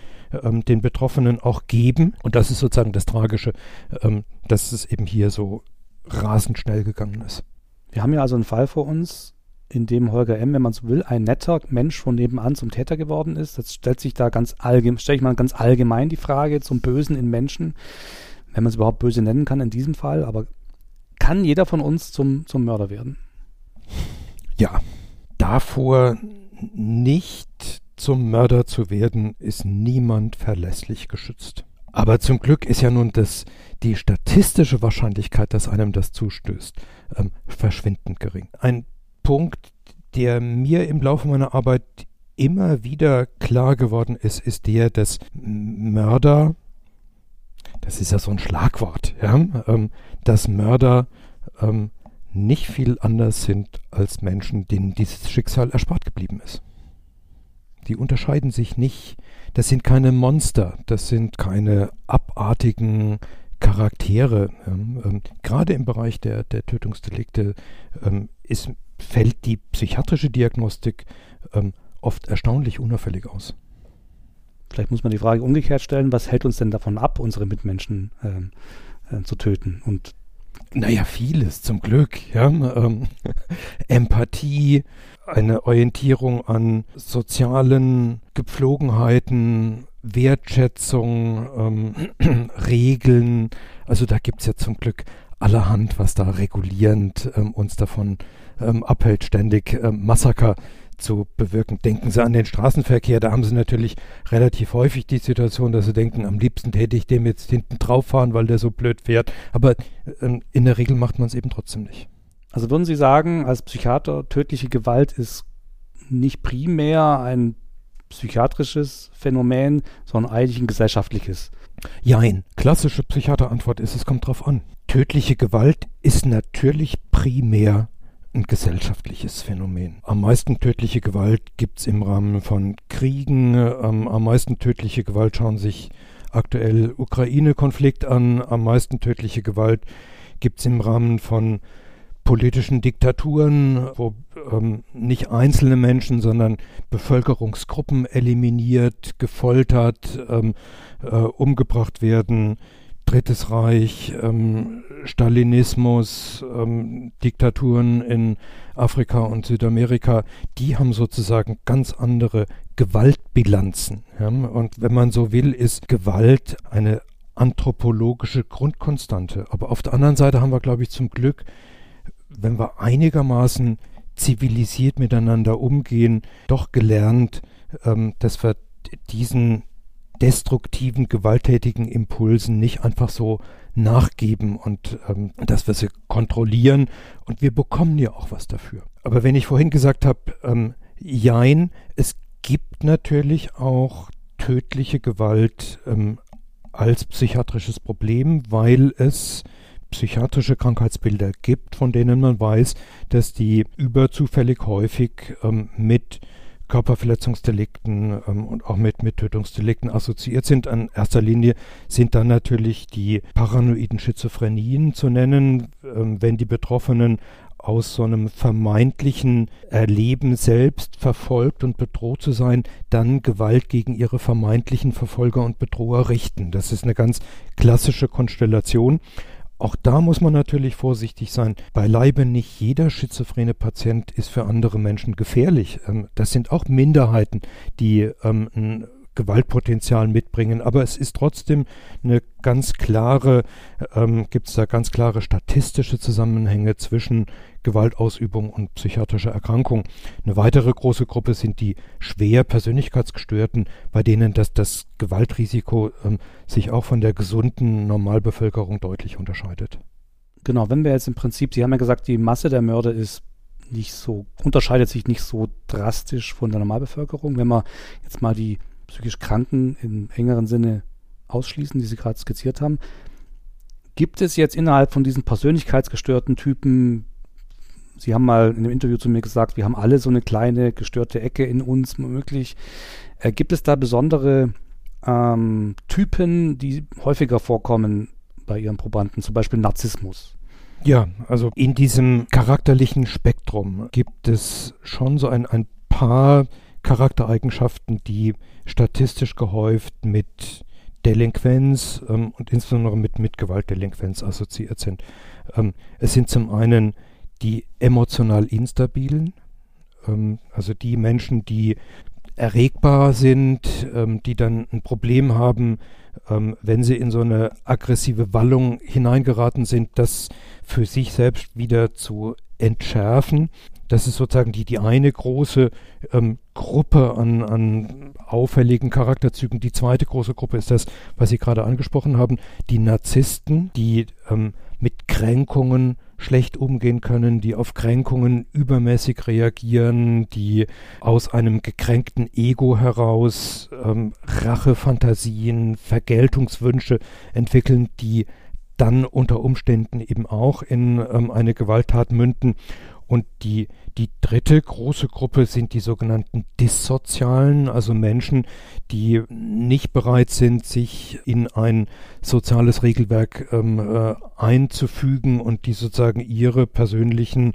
ähm, den Betroffenen auch geben. Und das ist sozusagen das Tragische, ähm, dass es eben hier so rasend schnell gegangen ist. Wir haben ja also einen Fall vor uns, in dem Holger M., wenn man so will, ein netter Mensch von nebenan zum Täter geworden ist. Das stellt sich da ganz allgemein, stelle ich mal ganz allgemein die Frage zum Bösen in Menschen, wenn man es überhaupt böse nennen kann in diesem Fall, aber kann jeder von uns zum, zum Mörder werden? Ja, davor nicht zum Mörder zu werden, ist niemand verlässlich geschützt. Aber zum Glück ist ja nun das, die statistische Wahrscheinlichkeit, dass einem das zustößt, ähm, verschwindend gering. Ein Punkt, der mir im Laufe meiner Arbeit immer wieder klar geworden ist, ist der, dass Mörder, das ist ja so ein Schlagwort, ja, ähm, dass Mörder ähm, nicht viel anders sind als Menschen, denen dieses Schicksal erspart geblieben ist. Die unterscheiden sich nicht. Das sind keine Monster, das sind keine abartigen Charaktere. Ähm, ähm, gerade im Bereich der, der Tötungsdelikte ähm, ist, fällt die psychiatrische Diagnostik ähm, oft erstaunlich unauffällig aus. Vielleicht muss man die Frage umgekehrt stellen, was hält uns denn davon ab, unsere Mitmenschen ähm, äh, zu töten? Und naja, vieles zum Glück. Ja? Ähm, Empathie, eine Orientierung an sozialen Gepflogenheiten, Wertschätzung, ähm, Regeln. Also da gibt es ja zum Glück allerhand, was da regulierend ähm, uns davon ähm, abhält, ständig ähm, Massaker zu bewirken. Denken Sie an den Straßenverkehr, da haben Sie natürlich relativ häufig die Situation, dass Sie denken, am liebsten täte ich dem jetzt hinten drauf fahren, weil der so blöd fährt. Aber ähm, in der Regel macht man es eben trotzdem nicht. Also würden Sie sagen, als Psychiater, tödliche Gewalt ist nicht primär ein psychiatrisches Phänomen, sondern eigentlich ein gesellschaftliches? Jein. Klassische Psychiaterantwort ist, es kommt drauf an. Tödliche Gewalt ist natürlich primär ein gesellschaftliches Phänomen. Am meisten tödliche Gewalt gibt es im Rahmen von Kriegen. Ähm, am meisten tödliche Gewalt schauen sich aktuell Ukraine-Konflikt an. Am meisten tödliche Gewalt gibt es im Rahmen von politischen Diktaturen, wo ähm, nicht einzelne Menschen, sondern Bevölkerungsgruppen eliminiert, gefoltert, ähm, äh, umgebracht werden. Drittes Reich, ähm, Stalinismus, ähm, Diktaturen in Afrika und Südamerika, die haben sozusagen ganz andere Gewaltbilanzen. Ja? Und wenn man so will, ist Gewalt eine anthropologische Grundkonstante. Aber auf der anderen Seite haben wir, glaube ich, zum Glück, wenn wir einigermaßen zivilisiert miteinander umgehen, doch gelernt, ähm, dass wir diesen destruktiven, gewalttätigen Impulsen nicht einfach so nachgeben und ähm, dass wir sie kontrollieren und wir bekommen ja auch was dafür. Aber wenn ich vorhin gesagt habe, ähm, jein, es gibt natürlich auch tödliche Gewalt ähm, als psychiatrisches Problem, weil es psychiatrische Krankheitsbilder gibt, von denen man weiß, dass die überzufällig häufig ähm, mit Körperverletzungsdelikten ähm, und auch mit, mit Tötungsdelikten assoziiert sind. An erster Linie sind dann natürlich die paranoiden Schizophrenien zu nennen, ähm, wenn die Betroffenen aus so einem vermeintlichen Erleben selbst verfolgt und bedroht zu sein, dann Gewalt gegen ihre vermeintlichen Verfolger und Bedroher richten. Das ist eine ganz klassische Konstellation. Auch da muss man natürlich vorsichtig sein. Beileibe nicht jeder schizophrene Patient ist für andere Menschen gefährlich. Ähm, das sind auch Minderheiten, die ähm, ein Gewaltpotenzial mitbringen. Aber es ist trotzdem eine ganz klare, ähm, gibt es da ganz klare statistische Zusammenhänge zwischen Gewaltausübung und psychiatrischer Erkrankung. Eine weitere große Gruppe sind die schwer Persönlichkeitsgestörten, bei denen das, das Gewaltrisiko ähm, sich auch von der gesunden Normalbevölkerung deutlich unterscheidet. Genau, wenn wir jetzt im Prinzip, Sie haben ja gesagt, die Masse der Mörder ist nicht so, unterscheidet sich nicht so drastisch von der Normalbevölkerung. Wenn wir jetzt mal die psychisch Kranken im engeren Sinne ausschließen, die Sie gerade skizziert haben. Gibt es jetzt innerhalb von diesen persönlichkeitsgestörten Typen, Sie haben mal in einem Interview zu mir gesagt, wir haben alle so eine kleine gestörte Ecke in uns möglich. Äh, gibt es da besondere ähm, Typen, die häufiger vorkommen bei Ihren Probanden, zum Beispiel Narzissmus? Ja, also in diesem charakterlichen Spektrum gibt es schon so ein, ein paar Charaktereigenschaften, die statistisch gehäuft mit Delinquenz ähm, und insbesondere mit, mit Gewaltdelinquenz assoziiert sind. Ähm, es sind zum einen die emotional instabilen, ähm, also die Menschen, die erregbar sind, ähm, die dann ein Problem haben, ähm, wenn sie in so eine aggressive Wallung hineingeraten sind, das für sich selbst wieder zu entschärfen. Das ist sozusagen die, die eine große ähm, Gruppe an, an auffälligen Charakterzügen. Die zweite große Gruppe ist das, was Sie gerade angesprochen haben, die Narzissten, die ähm, mit Kränkungen schlecht umgehen können, die auf Kränkungen übermäßig reagieren, die aus einem gekränkten Ego heraus ähm, Rachefantasien, Vergeltungswünsche entwickeln, die dann unter Umständen eben auch in ähm, eine Gewalttat münden. Und die, die dritte große Gruppe sind die sogenannten Dissozialen, also Menschen, die nicht bereit sind, sich in ein soziales Regelwerk ähm, äh, einzufügen und die sozusagen ihre persönlichen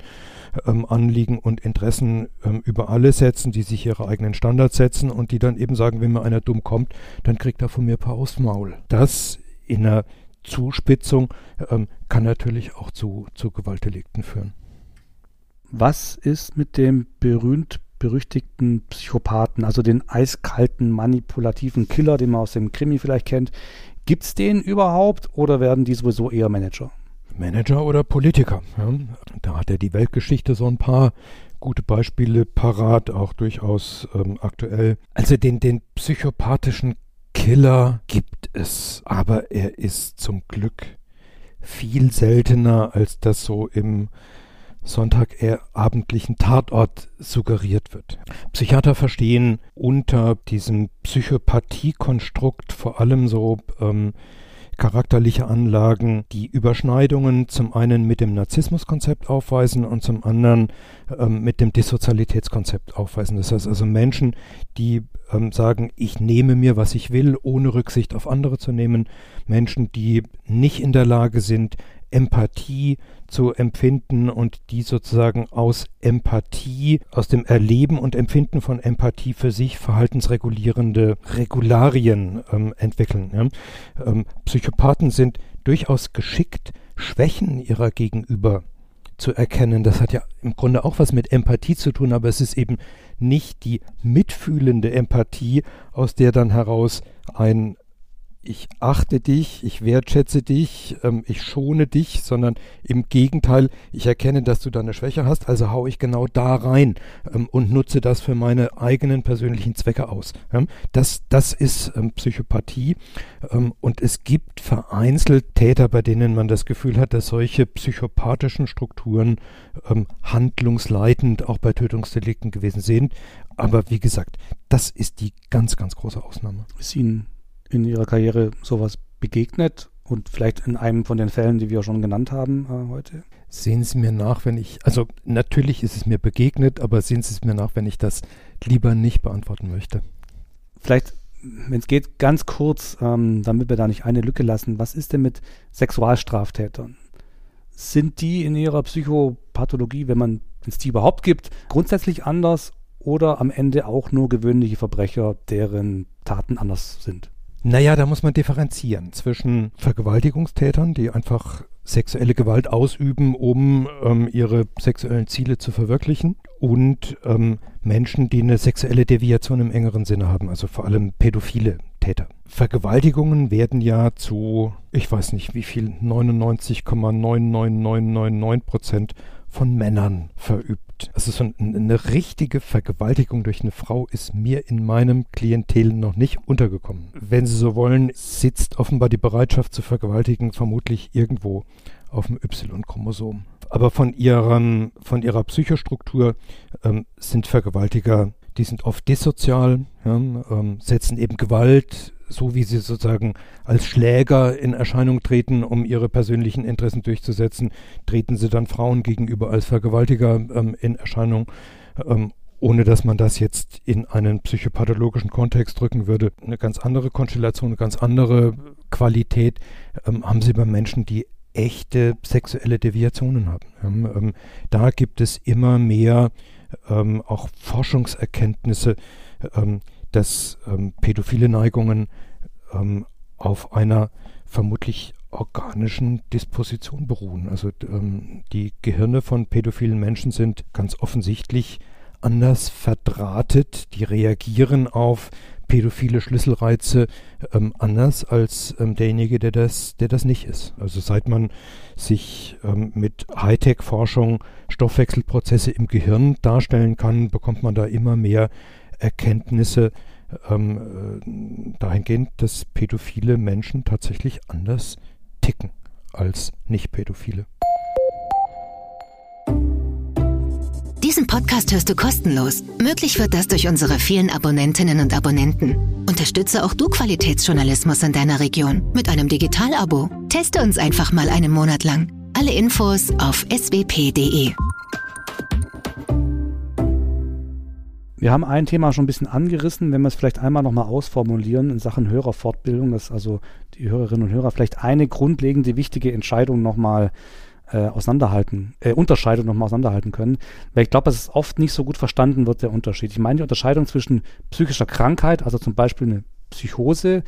ähm, Anliegen und Interessen ähm, über alles setzen, die sich ihre eigenen Standards setzen und die dann eben sagen, wenn mir einer dumm kommt, dann kriegt er von mir ein paar aufs Maul. Das in einer Zuspitzung ähm, kann natürlich auch zu, zu Gewaltdelikten führen. Was ist mit dem berühmt berüchtigten Psychopathen, also den eiskalten, manipulativen Killer, den man aus dem Krimi vielleicht kennt? Gibt es den überhaupt oder werden die sowieso eher Manager? Manager oder Politiker. Ja. Da hat er die Weltgeschichte so ein paar gute Beispiele parat, auch durchaus ähm, aktuell. Also den, den psychopathischen Killer gibt es, aber er ist zum Glück viel seltener, als das so im Sonntag eher abendlichen Tatort suggeriert wird. Psychiater verstehen unter diesem Psychopathiekonstrukt vor allem so ähm, charakterliche Anlagen, die Überschneidungen zum einen mit dem Narzissmuskonzept aufweisen und zum anderen ähm, mit dem Dissozialitätskonzept aufweisen. Das heißt also Menschen, die ähm, sagen, ich nehme mir, was ich will, ohne Rücksicht auf andere zu nehmen. Menschen, die nicht in der Lage sind, Empathie zu empfinden und die sozusagen aus Empathie, aus dem Erleben und Empfinden von Empathie für sich verhaltensregulierende Regularien ähm, entwickeln. Ja. Ähm, Psychopathen sind durchaus geschickt, Schwächen ihrer Gegenüber zu erkennen. Das hat ja im Grunde auch was mit Empathie zu tun, aber es ist eben nicht die mitfühlende Empathie, aus der dann heraus ein ich achte dich, ich wertschätze dich, ähm, ich schone dich, sondern im Gegenteil, ich erkenne, dass du da eine Schwäche hast, also hau ich genau da rein ähm, und nutze das für meine eigenen persönlichen Zwecke aus. Ähm, das, das ist ähm, Psychopathie ähm, und es gibt vereinzelt Täter, bei denen man das Gefühl hat, dass solche psychopathischen Strukturen ähm, handlungsleitend auch bei Tötungsdelikten gewesen sind. Aber wie gesagt, das ist die ganz, ganz große Ausnahme. Ist Ihnen in Ihrer Karriere sowas begegnet und vielleicht in einem von den Fällen, die wir schon genannt haben äh, heute? Sehen Sie mir nach, wenn ich, also natürlich ist es mir begegnet, aber sehen Sie es mir nach, wenn ich das lieber nicht beantworten möchte. Vielleicht, wenn es geht, ganz kurz, ähm, damit wir da nicht eine Lücke lassen, was ist denn mit Sexualstraftätern? Sind die in ihrer Psychopathologie, wenn man es die überhaupt gibt, grundsätzlich anders oder am Ende auch nur gewöhnliche Verbrecher, deren Taten anders sind? Naja, da muss man differenzieren zwischen Vergewaltigungstätern, die einfach sexuelle Gewalt ausüben, um ähm, ihre sexuellen Ziele zu verwirklichen, und ähm, Menschen, die eine sexuelle Deviation im engeren Sinne haben, also vor allem pädophile Täter. Vergewaltigungen werden ja zu, ich weiß nicht wie viel, 99,99999 Prozent von Männern verübt. Also so eine richtige Vergewaltigung durch eine Frau ist mir in meinem Klientel noch nicht untergekommen. Wenn Sie so wollen, sitzt offenbar die Bereitschaft zu vergewaltigen vermutlich irgendwo auf dem Y-Chromosom. Aber von, ihrem, von ihrer Psychostruktur ähm, sind Vergewaltiger, die sind oft dissozial, ja, ähm, setzen eben Gewalt, so wie sie sozusagen als Schläger in Erscheinung treten, um ihre persönlichen Interessen durchzusetzen, treten sie dann Frauen gegenüber als Vergewaltiger ähm, in Erscheinung, ähm, ohne dass man das jetzt in einen psychopathologischen Kontext drücken würde. Eine ganz andere Konstellation, eine ganz andere Qualität ähm, haben sie bei Menschen, die echte sexuelle Deviationen haben. Ähm, da gibt es immer mehr ähm, auch Forschungserkenntnisse, ähm, dass ähm, pädophile Neigungen ähm, auf einer vermutlich organischen Disposition beruhen. Also ähm, die Gehirne von pädophilen Menschen sind ganz offensichtlich anders verdrahtet, die reagieren auf pädophile Schlüsselreize ähm, anders als ähm, derjenige, der das, der das nicht ist. Also seit man sich ähm, mit Hightech-Forschung Stoffwechselprozesse im Gehirn darstellen kann, bekommt man da immer mehr Erkenntnisse ähm, äh, dahingehend, dass pädophile Menschen tatsächlich anders ticken als nicht-pädophile. Diesen Podcast hörst du kostenlos. Möglich wird das durch unsere vielen Abonnentinnen und Abonnenten. Unterstütze auch du Qualitätsjournalismus in deiner Region mit einem Digital-Abo. Teste uns einfach mal einen Monat lang. Alle Infos auf swp.de. Wir haben ein Thema schon ein bisschen angerissen, wenn wir es vielleicht einmal nochmal ausformulieren in Sachen Hörerfortbildung, dass also die Hörerinnen und Hörer vielleicht eine grundlegende, wichtige Entscheidung nochmal äh, auseinanderhalten, äh, Unterscheidung nochmal auseinanderhalten können. Weil ich glaube, dass es oft nicht so gut verstanden wird, der Unterschied. Ich meine die Unterscheidung zwischen psychischer Krankheit, also zum Beispiel eine Psychose,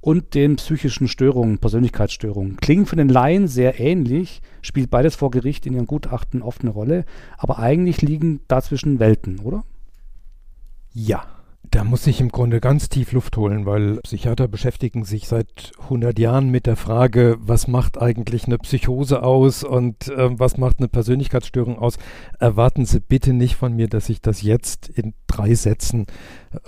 und den psychischen Störungen, Persönlichkeitsstörungen. Klingen für den Laien sehr ähnlich, spielt beides vor Gericht in ihren Gutachten oft eine Rolle, aber eigentlich liegen dazwischen Welten, oder? Ja, da muss ich im Grunde ganz tief Luft holen, weil Psychiater beschäftigen sich seit 100 Jahren mit der Frage, was macht eigentlich eine Psychose aus und äh, was macht eine Persönlichkeitsstörung aus. Erwarten Sie bitte nicht von mir, dass ich das jetzt in drei Sätzen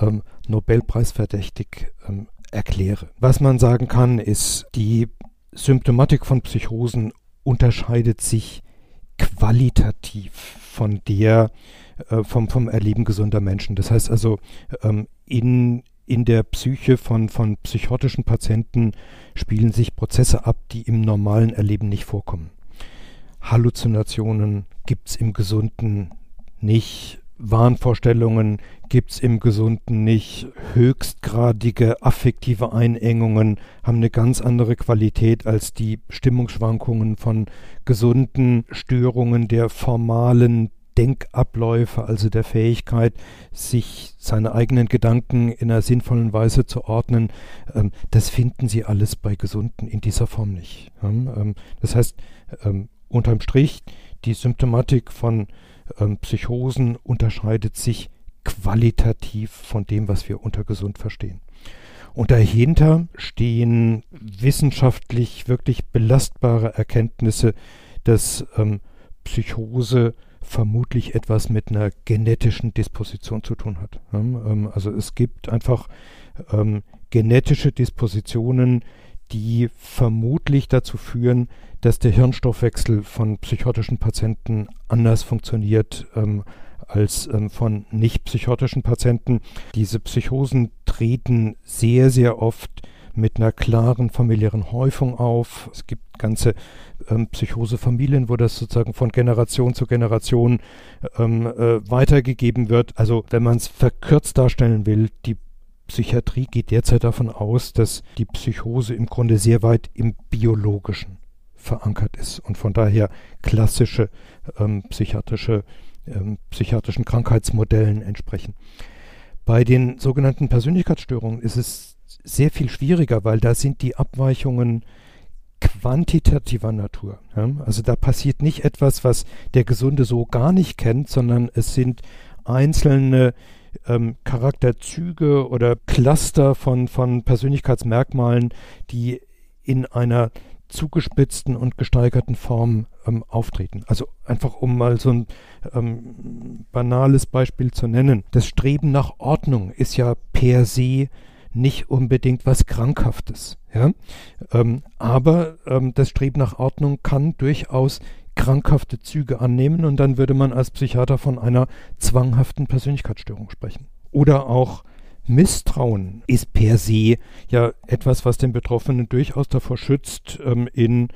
ähm, Nobelpreisverdächtig ähm, erkläre. Was man sagen kann, ist, die Symptomatik von Psychosen unterscheidet sich qualitativ von der äh, vom, vom Erleben gesunder Menschen. Das heißt also, ähm, in, in der Psyche von, von psychotischen Patienten spielen sich Prozesse ab, die im normalen Erleben nicht vorkommen. Halluzinationen gibt es im Gesunden nicht. Wahnvorstellungen gibt es im Gesunden nicht. Höchstgradige affektive Einengungen haben eine ganz andere Qualität als die Stimmungsschwankungen von gesunden Störungen der formalen Denkabläufe, also der Fähigkeit, sich seine eigenen Gedanken in einer sinnvollen Weise zu ordnen, ähm, das finden Sie alles bei Gesunden in dieser Form nicht. Ähm, das heißt, ähm, unterm Strich, die Symptomatik von ähm, Psychosen unterscheidet sich qualitativ von dem, was wir unter gesund verstehen. Und dahinter stehen wissenschaftlich wirklich belastbare Erkenntnisse, dass ähm, Psychose vermutlich etwas mit einer genetischen Disposition zu tun hat. Ähm, also es gibt einfach ähm, genetische Dispositionen, die vermutlich dazu führen, dass der Hirnstoffwechsel von psychotischen Patienten anders funktioniert ähm, als ähm, von nicht psychotischen Patienten. Diese Psychosen treten sehr, sehr oft mit einer klaren familiären Häufung auf. Es gibt ganze ähm, Psychosefamilien, wo das sozusagen von Generation zu Generation ähm, äh, weitergegeben wird. Also wenn man es verkürzt darstellen will, die Psychiatrie geht derzeit davon aus, dass die Psychose im Grunde sehr weit im biologischen verankert ist und von daher klassische ähm, psychiatrische, ähm, psychiatrischen Krankheitsmodellen entsprechen. Bei den sogenannten Persönlichkeitsstörungen ist es sehr viel schwieriger, weil da sind die Abweichungen quantitativer Natur. Ja? Also da passiert nicht etwas, was der Gesunde so gar nicht kennt, sondern es sind einzelne ähm, Charakterzüge oder Cluster von, von Persönlichkeitsmerkmalen, die in einer zugespitzten und gesteigerten Form ähm, auftreten. Also einfach um mal so ein ähm, banales Beispiel zu nennen. Das Streben nach Ordnung ist ja per se nicht unbedingt was Krankhaftes. Ja? Ähm, aber ähm, das Streben nach Ordnung kann durchaus krankhafte Züge annehmen und dann würde man als Psychiater von einer zwanghaften Persönlichkeitsstörung sprechen. Oder auch Misstrauen ist per se ja etwas, was den Betroffenen durchaus davor schützt, ähm, in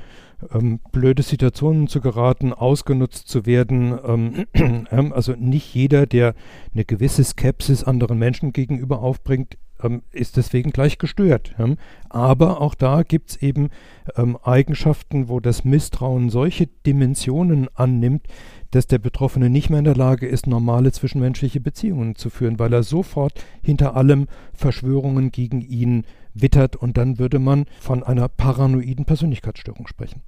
ähm, blöde Situationen zu geraten, ausgenutzt zu werden. Ähm, ähm also nicht jeder, der eine gewisse Skepsis anderen Menschen gegenüber aufbringt, ähm, ist deswegen gleich gestört. Ja? Aber auch da gibt es eben ähm, Eigenschaften, wo das Misstrauen solche Dimensionen annimmt, dass der Betroffene nicht mehr in der Lage ist, normale zwischenmenschliche Beziehungen zu führen, weil er sofort hinter allem Verschwörungen gegen ihn wittert und dann würde man von einer paranoiden Persönlichkeitsstörung sprechen.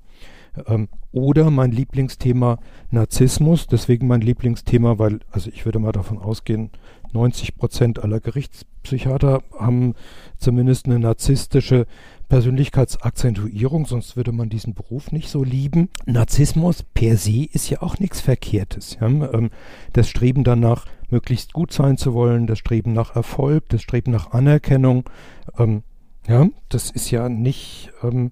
Ähm, oder mein Lieblingsthema Narzissmus, deswegen mein Lieblingsthema, weil, also ich würde mal davon ausgehen, 90 Prozent aller Gerichtspsychiater haben zumindest eine narzisstische Persönlichkeitsakzentuierung, sonst würde man diesen Beruf nicht so lieben. Narzissmus per se ist ja auch nichts Verkehrtes. Ja? Ähm, das Streben danach, möglichst gut sein zu wollen, das Streben nach Erfolg, das Streben nach Anerkennung, ähm, ja, das ist ja nicht, ähm,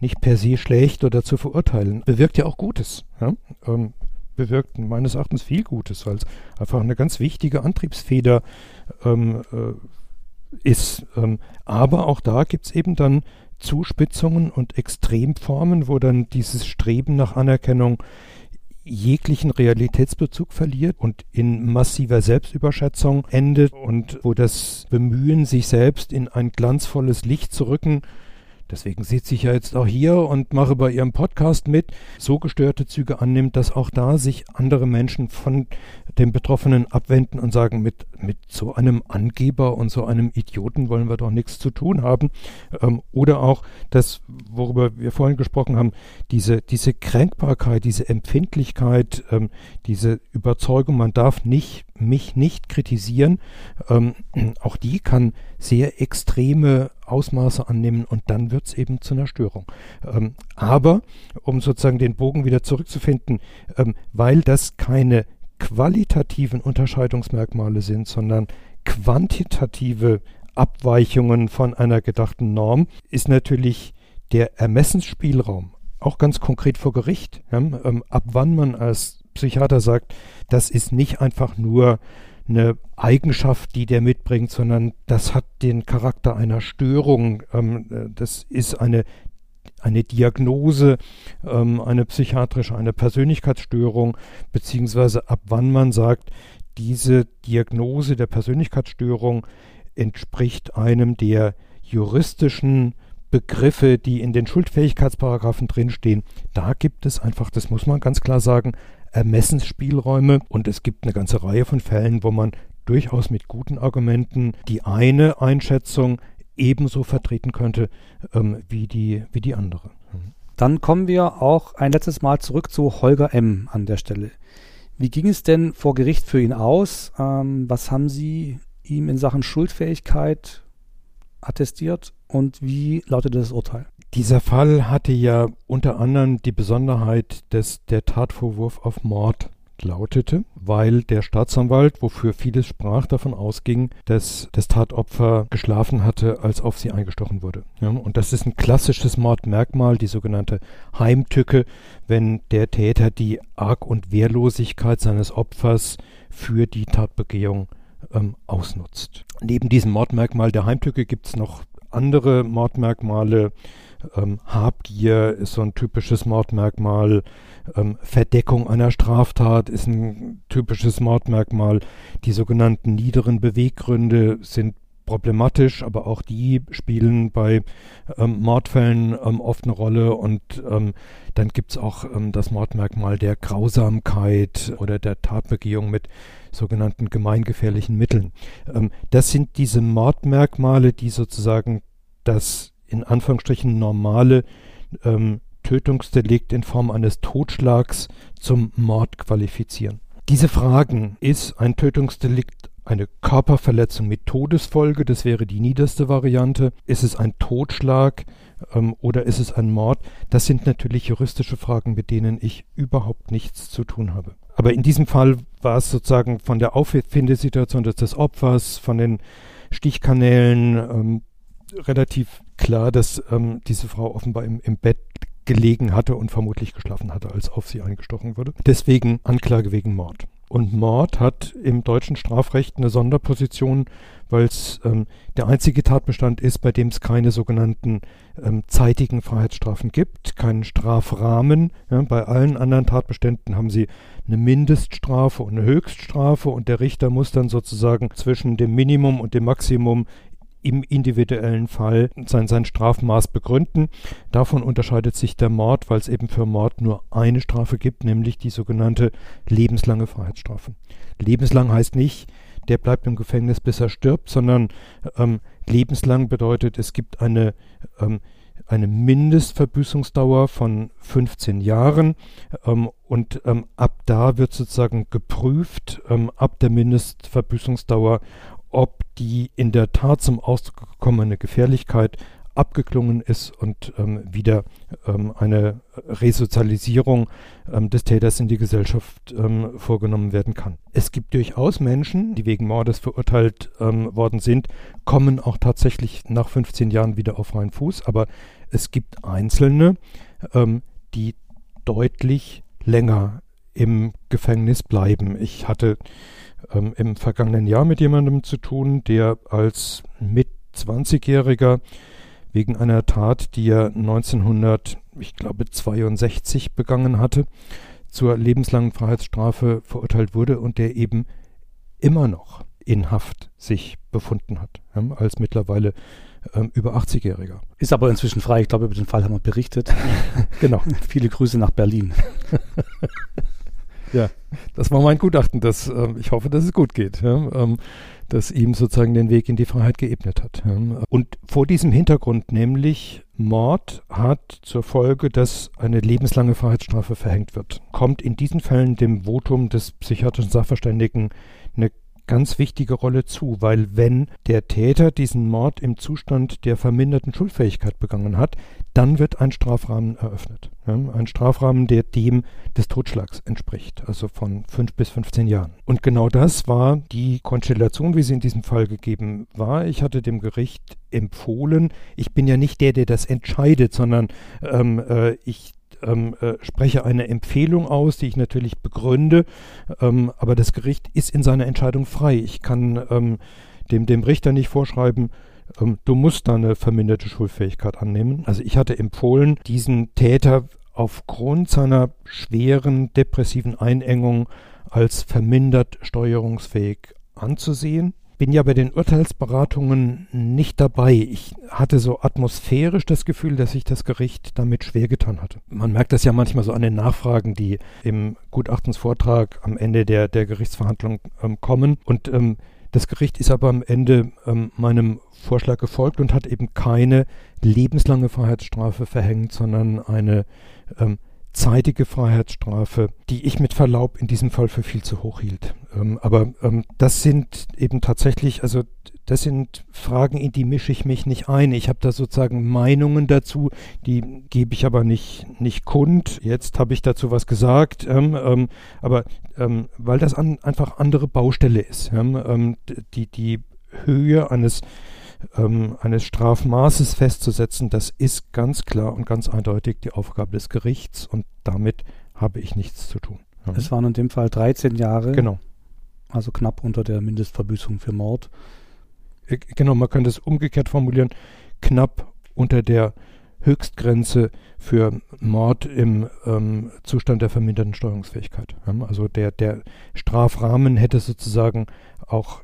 nicht per se schlecht oder zu verurteilen. Bewirkt ja auch Gutes. Ja? Ähm, bewirkt meines Erachtens viel Gutes, weil es einfach eine ganz wichtige Antriebsfeder ähm, äh, ist. Ähm, aber auch da gibt es eben dann Zuspitzungen und Extremformen, wo dann dieses Streben nach Anerkennung jeglichen Realitätsbezug verliert und in massiver Selbstüberschätzung endet und wo das Bemühen, sich selbst in ein glanzvolles Licht zu rücken, deswegen sitze ich ja jetzt auch hier und mache bei Ihrem Podcast mit, so gestörte Züge annimmt, dass auch da sich andere Menschen von dem Betroffenen abwenden und sagen, mit, mit so einem Angeber und so einem Idioten wollen wir doch nichts zu tun haben. Ähm, oder auch das, worüber wir vorhin gesprochen haben, diese, diese Kränkbarkeit, diese Empfindlichkeit, ähm, diese Überzeugung, man darf nicht mich nicht kritisieren, ähm, auch die kann sehr extreme Ausmaße annehmen und dann wird es eben zu einer Störung. Ähm, aber, um sozusagen den Bogen wieder zurückzufinden, ähm, weil das keine qualitativen Unterscheidungsmerkmale sind, sondern quantitative Abweichungen von einer gedachten Norm, ist natürlich der Ermessensspielraum auch ganz konkret vor Gericht, ja, ähm, ab wann man als Psychiater sagt, das ist nicht einfach nur eine Eigenschaft, die der mitbringt, sondern das hat den Charakter einer Störung. Ähm, äh, das ist eine, eine Diagnose, ähm, eine psychiatrische, eine Persönlichkeitsstörung, beziehungsweise ab wann man sagt, diese Diagnose der Persönlichkeitsstörung entspricht einem der juristischen Begriffe, die in den Schuldfähigkeitsparagraphen drinstehen. Da gibt es einfach, das muss man ganz klar sagen, Ermessensspielräume und es gibt eine ganze Reihe von Fällen, wo man durchaus mit guten Argumenten die eine Einschätzung ebenso vertreten könnte ähm, wie, die, wie die andere. Dann kommen wir auch ein letztes Mal zurück zu Holger M. an der Stelle. Wie ging es denn vor Gericht für ihn aus? Ähm, was haben Sie ihm in Sachen Schuldfähigkeit attestiert und wie lautete das Urteil? Dieser Fall hatte ja unter anderem die Besonderheit, dass der Tatvorwurf auf Mord lautete, weil der Staatsanwalt, wofür vieles sprach, davon ausging, dass das Tatopfer geschlafen hatte, als auf sie eingestochen wurde. Ja, und das ist ein klassisches Mordmerkmal, die sogenannte Heimtücke, wenn der Täter die Arg- und Wehrlosigkeit seines Opfers für die Tatbegehung ähm, ausnutzt. Neben diesem Mordmerkmal der Heimtücke gibt es noch andere Mordmerkmale. Ähm, Habgier ist so ein typisches Mordmerkmal. Ähm, Verdeckung einer Straftat ist ein typisches Mordmerkmal. Die sogenannten niederen Beweggründe sind problematisch, aber auch die spielen bei ähm, Mordfällen ähm, oft eine Rolle und ähm, dann gibt es auch ähm, das Mordmerkmal der Grausamkeit oder der Tatbegehung mit sogenannten gemeingefährlichen Mitteln. Ähm, das sind diese Mordmerkmale, die sozusagen das in Anführungsstrichen normale ähm, Tötungsdelikt in Form eines Totschlags zum Mord qualifizieren. Diese Fragen, ist ein Tötungsdelikt eine Körperverletzung mit Todesfolge, das wäre die niederste Variante, ist es ein Totschlag ähm, oder ist es ein Mord, das sind natürlich juristische Fragen, mit denen ich überhaupt nichts zu tun habe. Aber in diesem Fall war es sozusagen von der Auffindesituation des Opfers, von den Stichkanälen ähm, relativ klar, dass ähm, diese Frau offenbar im, im Bett gelegen hatte und vermutlich geschlafen hatte, als auf sie eingestochen wurde. Deswegen Anklage wegen Mord. Und Mord hat im deutschen Strafrecht eine Sonderposition, weil es ähm, der einzige Tatbestand ist, bei dem es keine sogenannten ähm, zeitigen Freiheitsstrafen gibt, keinen Strafrahmen. Ja, bei allen anderen Tatbeständen haben sie eine Mindeststrafe und eine Höchststrafe und der Richter muss dann sozusagen zwischen dem Minimum und dem Maximum im individuellen Fall sein, sein Strafmaß begründen. Davon unterscheidet sich der Mord, weil es eben für Mord nur eine Strafe gibt, nämlich die sogenannte lebenslange Freiheitsstrafe. Lebenslang heißt nicht, der bleibt im Gefängnis, bis er stirbt, sondern ähm, lebenslang bedeutet, es gibt eine, ähm, eine Mindestverbüßungsdauer von 15 Jahren ähm, und ähm, ab da wird sozusagen geprüft, ähm, ab der Mindestverbüßungsdauer, ob die in der Tat zum Ausdruck gekommene Gefährlichkeit abgeklungen ist und ähm, wieder ähm, eine Resozialisierung ähm, des Täters in die Gesellschaft ähm, vorgenommen werden kann. Es gibt durchaus Menschen, die wegen Mordes verurteilt ähm, worden sind, kommen auch tatsächlich nach 15 Jahren wieder auf freien Fuß, aber es gibt Einzelne, ähm, die deutlich länger im Gefängnis bleiben. Ich hatte ähm, im vergangenen Jahr mit jemandem zu tun, der als mit 20-Jähriger wegen einer Tat, die er 1900, ich glaube 62 begangen hatte, zur lebenslangen Freiheitsstrafe verurteilt wurde und der eben immer noch in Haft sich befunden hat, ja, als mittlerweile ähm, über 80-Jähriger. Ist aber inzwischen frei. Ich glaube, über den Fall haben wir berichtet. genau. Viele Grüße nach Berlin. Ja, das war mein Gutachten. Das, äh, ich hoffe, dass es gut geht, ja, ähm, dass ihm sozusagen den Weg in die Freiheit geebnet hat. Und vor diesem Hintergrund, nämlich Mord hat zur Folge, dass eine lebenslange Freiheitsstrafe verhängt wird, kommt in diesen Fällen dem Votum des psychiatrischen Sachverständigen eine ganz wichtige Rolle zu, weil wenn der Täter diesen Mord im Zustand der verminderten Schuldfähigkeit begangen hat, dann wird ein Strafrahmen eröffnet. Ja, ein Strafrahmen, der dem des Totschlags entspricht, also von fünf bis 15 Jahren. Und genau das war die Konstellation, wie sie in diesem Fall gegeben war. Ich hatte dem Gericht empfohlen, ich bin ja nicht der, der das entscheidet, sondern ähm, äh, ich ähm, äh, spreche eine Empfehlung aus, die ich natürlich begründe, ähm, aber das Gericht ist in seiner Entscheidung frei. Ich kann ähm, dem, dem Richter nicht vorschreiben, ähm, du musst deine verminderte Schulfähigkeit annehmen. Also ich hatte empfohlen, diesen Täter aufgrund seiner schweren depressiven Einengung als vermindert steuerungsfähig anzusehen. Bin ja bei den Urteilsberatungen nicht dabei. Ich hatte so atmosphärisch das Gefühl, dass sich das Gericht damit schwer getan hatte. Man merkt das ja manchmal so an den Nachfragen, die im Gutachtensvortrag am Ende der, der Gerichtsverhandlung ähm, kommen. Und ähm, das Gericht ist aber am Ende ähm, meinem Vorschlag gefolgt und hat eben keine lebenslange Freiheitsstrafe verhängt, sondern eine ähm, zeitige Freiheitsstrafe, die ich mit Verlaub in diesem Fall für viel zu hoch hielt. Ähm, aber ähm, das sind eben tatsächlich, also das sind Fragen, in die mische ich mich nicht ein. Ich habe da sozusagen Meinungen dazu, die gebe ich aber nicht, nicht kund. Jetzt habe ich dazu was gesagt, ähm, ähm aber ähm, weil das an, einfach andere Baustelle ist. Ähm, die, die Höhe eines eines Strafmaßes festzusetzen, das ist ganz klar und ganz eindeutig die Aufgabe des Gerichts und damit habe ich nichts zu tun. Es waren in dem Fall 13 Jahre. Genau. Also knapp unter der Mindestverbüßung für Mord. Äh, genau, man könnte es umgekehrt formulieren, knapp unter der Höchstgrenze für Mord im ähm, Zustand der verminderten Steuerungsfähigkeit. also der, der Strafrahmen hätte sozusagen auch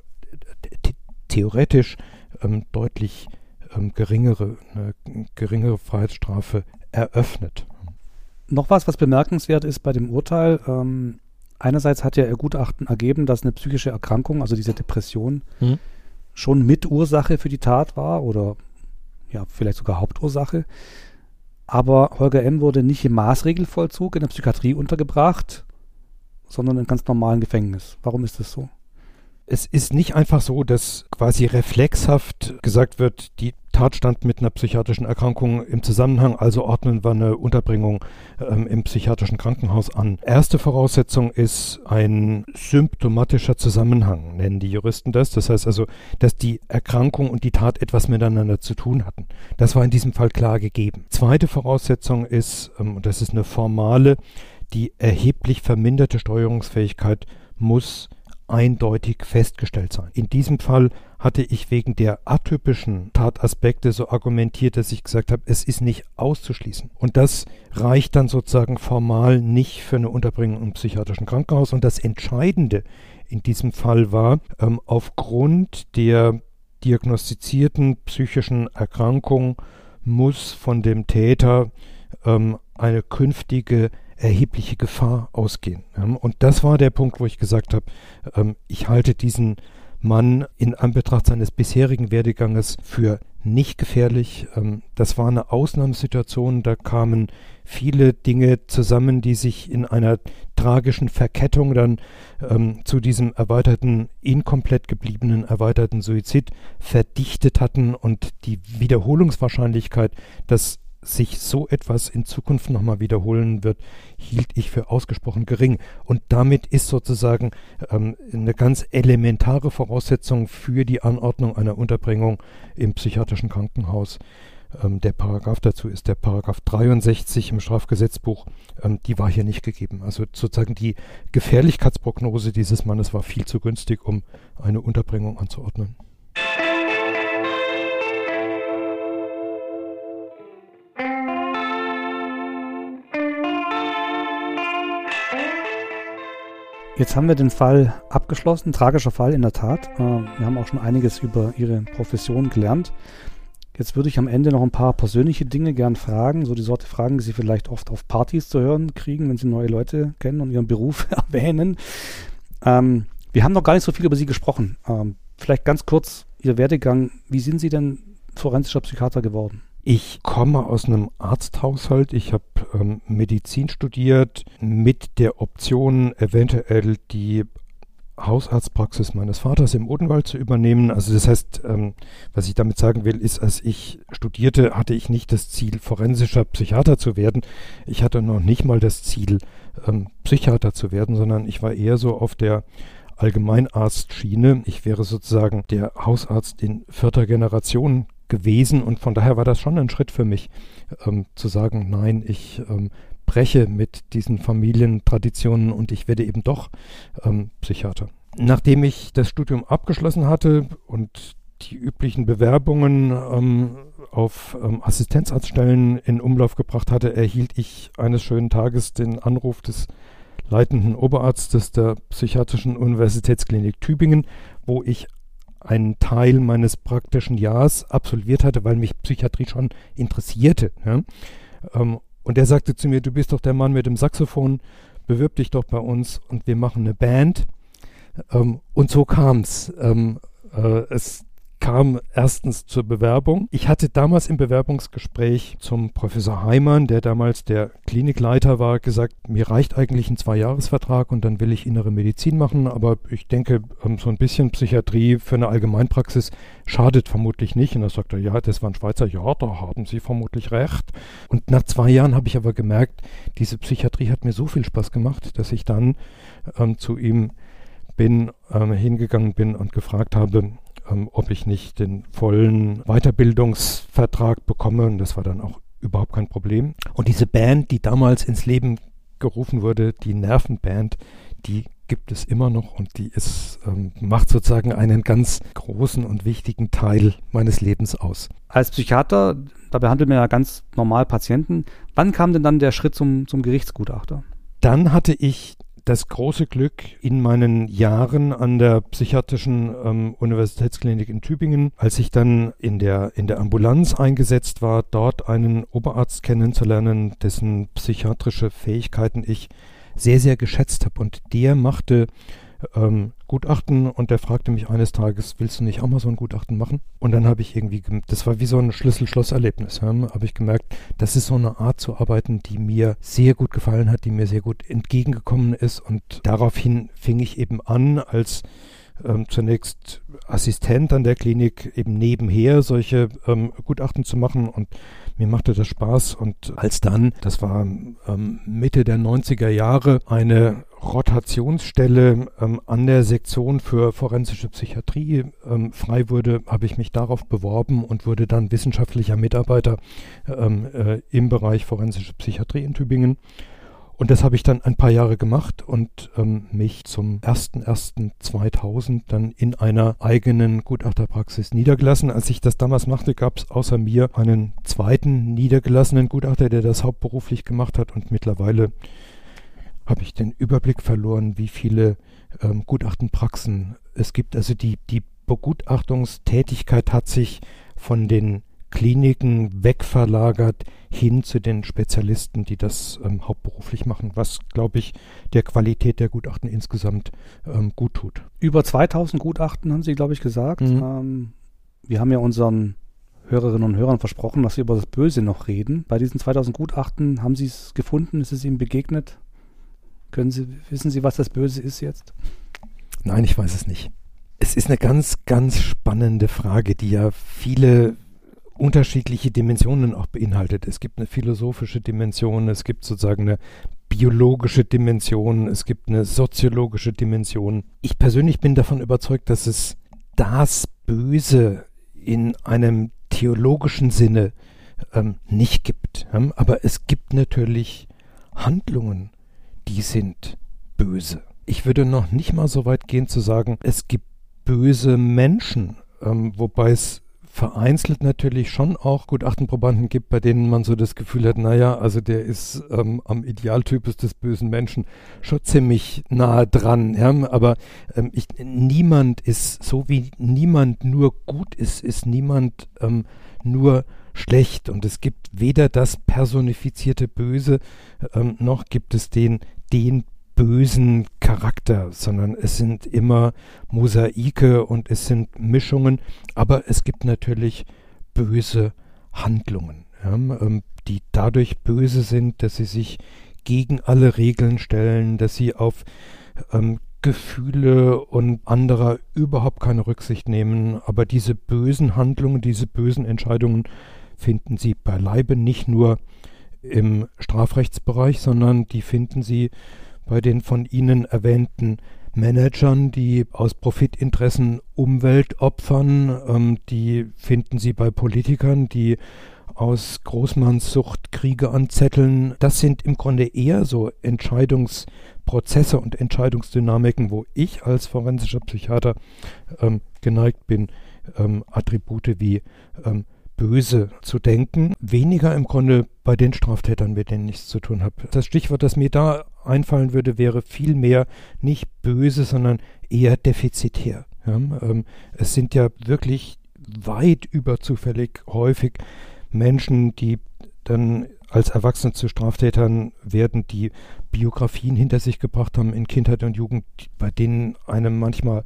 theoretisch ähm, deutlich ähm, geringere, eine geringere Freiheitsstrafe eröffnet. Noch was, was bemerkenswert ist bei dem Urteil. Ähm, einerseits hat ja Ihr Gutachten ergeben, dass eine psychische Erkrankung, also diese Depression, hm. schon Mitursache für die Tat war oder ja, vielleicht sogar Hauptursache. Aber Holger M. wurde nicht im Maßregelvollzug in der Psychiatrie untergebracht, sondern in ganz normalen Gefängnis. Warum ist das so? es ist nicht einfach so, dass quasi reflexhaft gesagt wird, die Tat stand mit einer psychiatrischen Erkrankung im Zusammenhang, also ordnen wir eine Unterbringung ähm, im psychiatrischen Krankenhaus an. Erste Voraussetzung ist ein symptomatischer Zusammenhang, nennen die Juristen das. Das heißt also, dass die Erkrankung und die Tat etwas miteinander zu tun hatten. Das war in diesem Fall klar gegeben. Zweite Voraussetzung ist, ähm, und das ist eine formale, die erheblich verminderte Steuerungsfähigkeit muss eindeutig festgestellt sein. In diesem Fall hatte ich wegen der atypischen Tataspekte so argumentiert, dass ich gesagt habe, es ist nicht auszuschließen. Und das reicht dann sozusagen formal nicht für eine Unterbringung im psychiatrischen Krankenhaus. Und das Entscheidende in diesem Fall war, ähm, aufgrund der diagnostizierten psychischen Erkrankung muss von dem Täter ähm, eine künftige erhebliche Gefahr ausgehen. Und das war der Punkt, wo ich gesagt habe, ähm, ich halte diesen Mann in Anbetracht seines bisherigen Werdeganges für nicht gefährlich. Ähm, das war eine Ausnahmesituation, da kamen viele Dinge zusammen, die sich in einer tragischen Verkettung dann ähm, zu diesem erweiterten, inkomplett gebliebenen erweiterten Suizid verdichtet hatten und die Wiederholungswahrscheinlichkeit, dass sich so etwas in Zukunft nochmal wiederholen wird, hielt ich für ausgesprochen gering. Und damit ist sozusagen ähm, eine ganz elementare Voraussetzung für die Anordnung einer Unterbringung im psychiatrischen Krankenhaus. Ähm, der Paragraph dazu ist der Paragraph 63 im Strafgesetzbuch. Ähm, die war hier nicht gegeben. Also sozusagen die Gefährlichkeitsprognose dieses Mannes war viel zu günstig, um eine Unterbringung anzuordnen. Jetzt haben wir den Fall abgeschlossen, tragischer Fall in der Tat. Äh, wir haben auch schon einiges über Ihre Profession gelernt. Jetzt würde ich am Ende noch ein paar persönliche Dinge gern fragen, so die Sorte Fragen, die Sie vielleicht oft auf Partys zu hören kriegen, wenn Sie neue Leute kennen und Ihren Beruf erwähnen. Ähm, wir haben noch gar nicht so viel über Sie gesprochen. Ähm, vielleicht ganz kurz Ihr Werdegang. Wie sind Sie denn forensischer Psychiater geworden? Ich komme aus einem Arzthaushalt. Ich habe ähm, Medizin studiert mit der Option, eventuell die Hausarztpraxis meines Vaters im Odenwald zu übernehmen. Also das heißt, ähm, was ich damit sagen will, ist, als ich studierte, hatte ich nicht das Ziel, forensischer Psychiater zu werden. Ich hatte noch nicht mal das Ziel, ähm, Psychiater zu werden, sondern ich war eher so auf der Allgemeinarztschiene. Ich wäre sozusagen der Hausarzt in vierter Generation gewesen und von daher war das schon ein Schritt für mich, ähm, zu sagen, nein, ich ähm, breche mit diesen Familientraditionen und ich werde eben doch ähm, Psychiater. Nachdem ich das Studium abgeschlossen hatte und die üblichen Bewerbungen ähm, auf ähm, Assistenzarztstellen in Umlauf gebracht hatte, erhielt ich eines schönen Tages den Anruf des leitenden Oberarztes der Psychiatrischen Universitätsklinik Tübingen, wo ich einen Teil meines praktischen Jahres absolviert hatte, weil mich Psychiatrie schon interessierte. Ja? Ähm, und er sagte zu mir, du bist doch der Mann mit dem Saxophon, bewirb dich doch bei uns und wir machen eine Band. Ähm, und so kam ähm, äh, es kam erstens zur Bewerbung. Ich hatte damals im Bewerbungsgespräch zum Professor Heimann, der damals der Klinikleiter war, gesagt, mir reicht eigentlich ein Zweijahresvertrag und dann will ich innere Medizin machen, aber ich denke, ähm, so ein bisschen Psychiatrie für eine Allgemeinpraxis schadet vermutlich nicht. Und er sagte, ja, das war ein Schweizer, ja, da haben Sie vermutlich recht. Und nach zwei Jahren habe ich aber gemerkt, diese Psychiatrie hat mir so viel Spaß gemacht, dass ich dann ähm, zu ihm bin, ähm, hingegangen bin und gefragt habe, ähm, ob ich nicht den vollen Weiterbildungsvertrag bekomme. Und das war dann auch überhaupt kein Problem. Und diese Band, die damals ins Leben gerufen wurde, die Nervenband, die gibt es immer noch und die ist, ähm, macht sozusagen einen ganz großen und wichtigen Teil meines Lebens aus. Als Psychiater, da behandelt man ja ganz normal Patienten. Wann kam denn dann der Schritt zum, zum Gerichtsgutachter? Dann hatte ich das große Glück in meinen Jahren an der psychiatrischen ähm, Universitätsklinik in Tübingen, als ich dann in der, in der Ambulanz eingesetzt war, dort einen Oberarzt kennenzulernen, dessen psychiatrische Fähigkeiten ich sehr, sehr geschätzt habe. Und der machte ähm, Gutachten und der fragte mich eines Tages, willst du nicht auch mal so ein Gutachten machen? Und dann habe ich irgendwie, das war wie so ein Schlüssel-Schloss-Erlebnis, ja, habe ich gemerkt, das ist so eine Art zu arbeiten, die mir sehr gut gefallen hat, die mir sehr gut entgegengekommen ist. Und daraufhin fing ich eben an, als ähm, zunächst Assistent an der Klinik eben nebenher solche ähm, Gutachten zu machen. Und mir machte das Spaß. Und als dann, das war ähm, Mitte der 90er Jahre, eine Rotationsstelle ähm, an der Sektion für forensische Psychiatrie ähm, frei wurde, habe ich mich darauf beworben und wurde dann wissenschaftlicher Mitarbeiter ähm, äh, im Bereich forensische Psychiatrie in Tübingen. Und das habe ich dann ein paar Jahre gemacht und ähm, mich zum 01.01.2000 dann in einer eigenen Gutachterpraxis niedergelassen. Als ich das damals machte, gab es außer mir einen zweiten niedergelassenen Gutachter, der das hauptberuflich gemacht hat und mittlerweile habe ich den Überblick verloren, wie viele ähm, Gutachtenpraxen es gibt. Also die, die Begutachtungstätigkeit hat sich von den Kliniken wegverlagert hin zu den Spezialisten, die das ähm, hauptberuflich machen, was, glaube ich, der Qualität der Gutachten insgesamt ähm, gut tut. Über 2000 Gutachten haben Sie, glaube ich, gesagt. Mhm. Ähm, wir haben ja unseren Hörerinnen und Hörern versprochen, dass wir über das Böse noch reden. Bei diesen 2000 Gutachten haben Sie es gefunden? Ist es Ihnen begegnet? Können Sie, wissen Sie, was das Böse ist jetzt? Nein, ich weiß es nicht. Es ist eine ganz, ganz spannende Frage, die ja viele unterschiedliche Dimensionen auch beinhaltet. Es gibt eine philosophische Dimension, es gibt sozusagen eine biologische Dimension, es gibt eine soziologische Dimension. Ich persönlich bin davon überzeugt, dass es das Böse in einem theologischen Sinne ähm, nicht gibt. Aber es gibt natürlich Handlungen, die sind böse. Ich würde noch nicht mal so weit gehen zu sagen, es gibt böse Menschen, ähm, wobei es vereinzelt natürlich schon auch Gutachtenprobanden gibt, bei denen man so das Gefühl hat, naja, also der ist ähm, am Idealtypus des bösen Menschen schon ziemlich nahe dran. Ja? Aber ähm, ich, niemand ist, so wie niemand nur gut ist, ist niemand ähm, nur schlecht. Und es gibt weder das personifizierte Böse, ähm, noch gibt es den den bösen Charakter, sondern es sind immer Mosaike und es sind Mischungen, aber es gibt natürlich böse Handlungen, ja, ähm, die dadurch böse sind, dass sie sich gegen alle Regeln stellen, dass sie auf ähm, Gefühle und anderer überhaupt keine Rücksicht nehmen. Aber diese bösen Handlungen, diese bösen Entscheidungen finden Sie beileibe nicht nur im Strafrechtsbereich, sondern die finden Sie bei den von Ihnen erwähnten Managern, die aus Profitinteressen Umwelt opfern. Ähm, die finden Sie bei Politikern, die aus Großmannssucht Kriege anzetteln. Das sind im Grunde eher so Entscheidungsprozesse und Entscheidungsdynamiken, wo ich als forensischer Psychiater ähm, geneigt bin, ähm, Attribute wie ähm, böse zu denken, weniger im Grunde bei den Straftätern, mit denen ich zu tun habe. Das Stichwort, das mir da einfallen würde, wäre vielmehr nicht böse, sondern eher defizitär. Ja, ähm, es sind ja wirklich weit überzufällig häufig Menschen, die dann als Erwachsene zu Straftätern werden, die Biografien hinter sich gebracht haben in Kindheit und Jugend, bei denen einem manchmal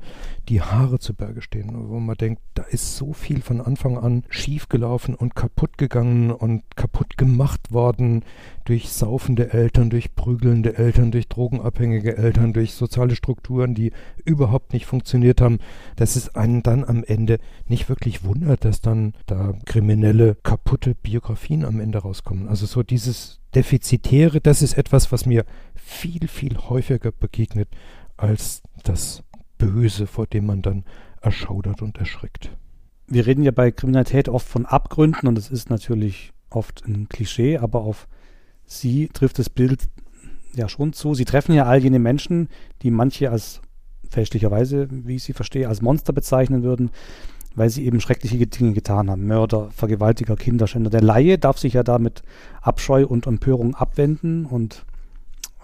die Haare zu Berge stehen, wo man denkt, da ist so viel von Anfang an schiefgelaufen und kaputt gegangen und kaputt gemacht worden durch saufende Eltern, durch prügelnde Eltern, durch drogenabhängige Eltern, durch soziale Strukturen, die überhaupt nicht funktioniert haben, dass es einen dann am Ende nicht wirklich wundert, dass dann da kriminelle, kaputte Biografien am Ende rauskommen. Also so dieses Defizitäre, das ist etwas, was mir viel, viel häufiger begegnet als das Böse, vor dem man dann erschaudert und erschrickt. Wir reden ja bei Kriminalität oft von Abgründen und das ist natürlich oft ein Klischee, aber auf Sie trifft das Bild ja schon zu. Sie treffen ja all jene Menschen, die manche als fälschlicherweise, wie ich sie verstehe, als Monster bezeichnen würden, weil sie eben schreckliche Dinge getan haben. Mörder, Vergewaltiger, Kinderschänder. Der Laie darf sich ja da mit Abscheu und Empörung abwenden und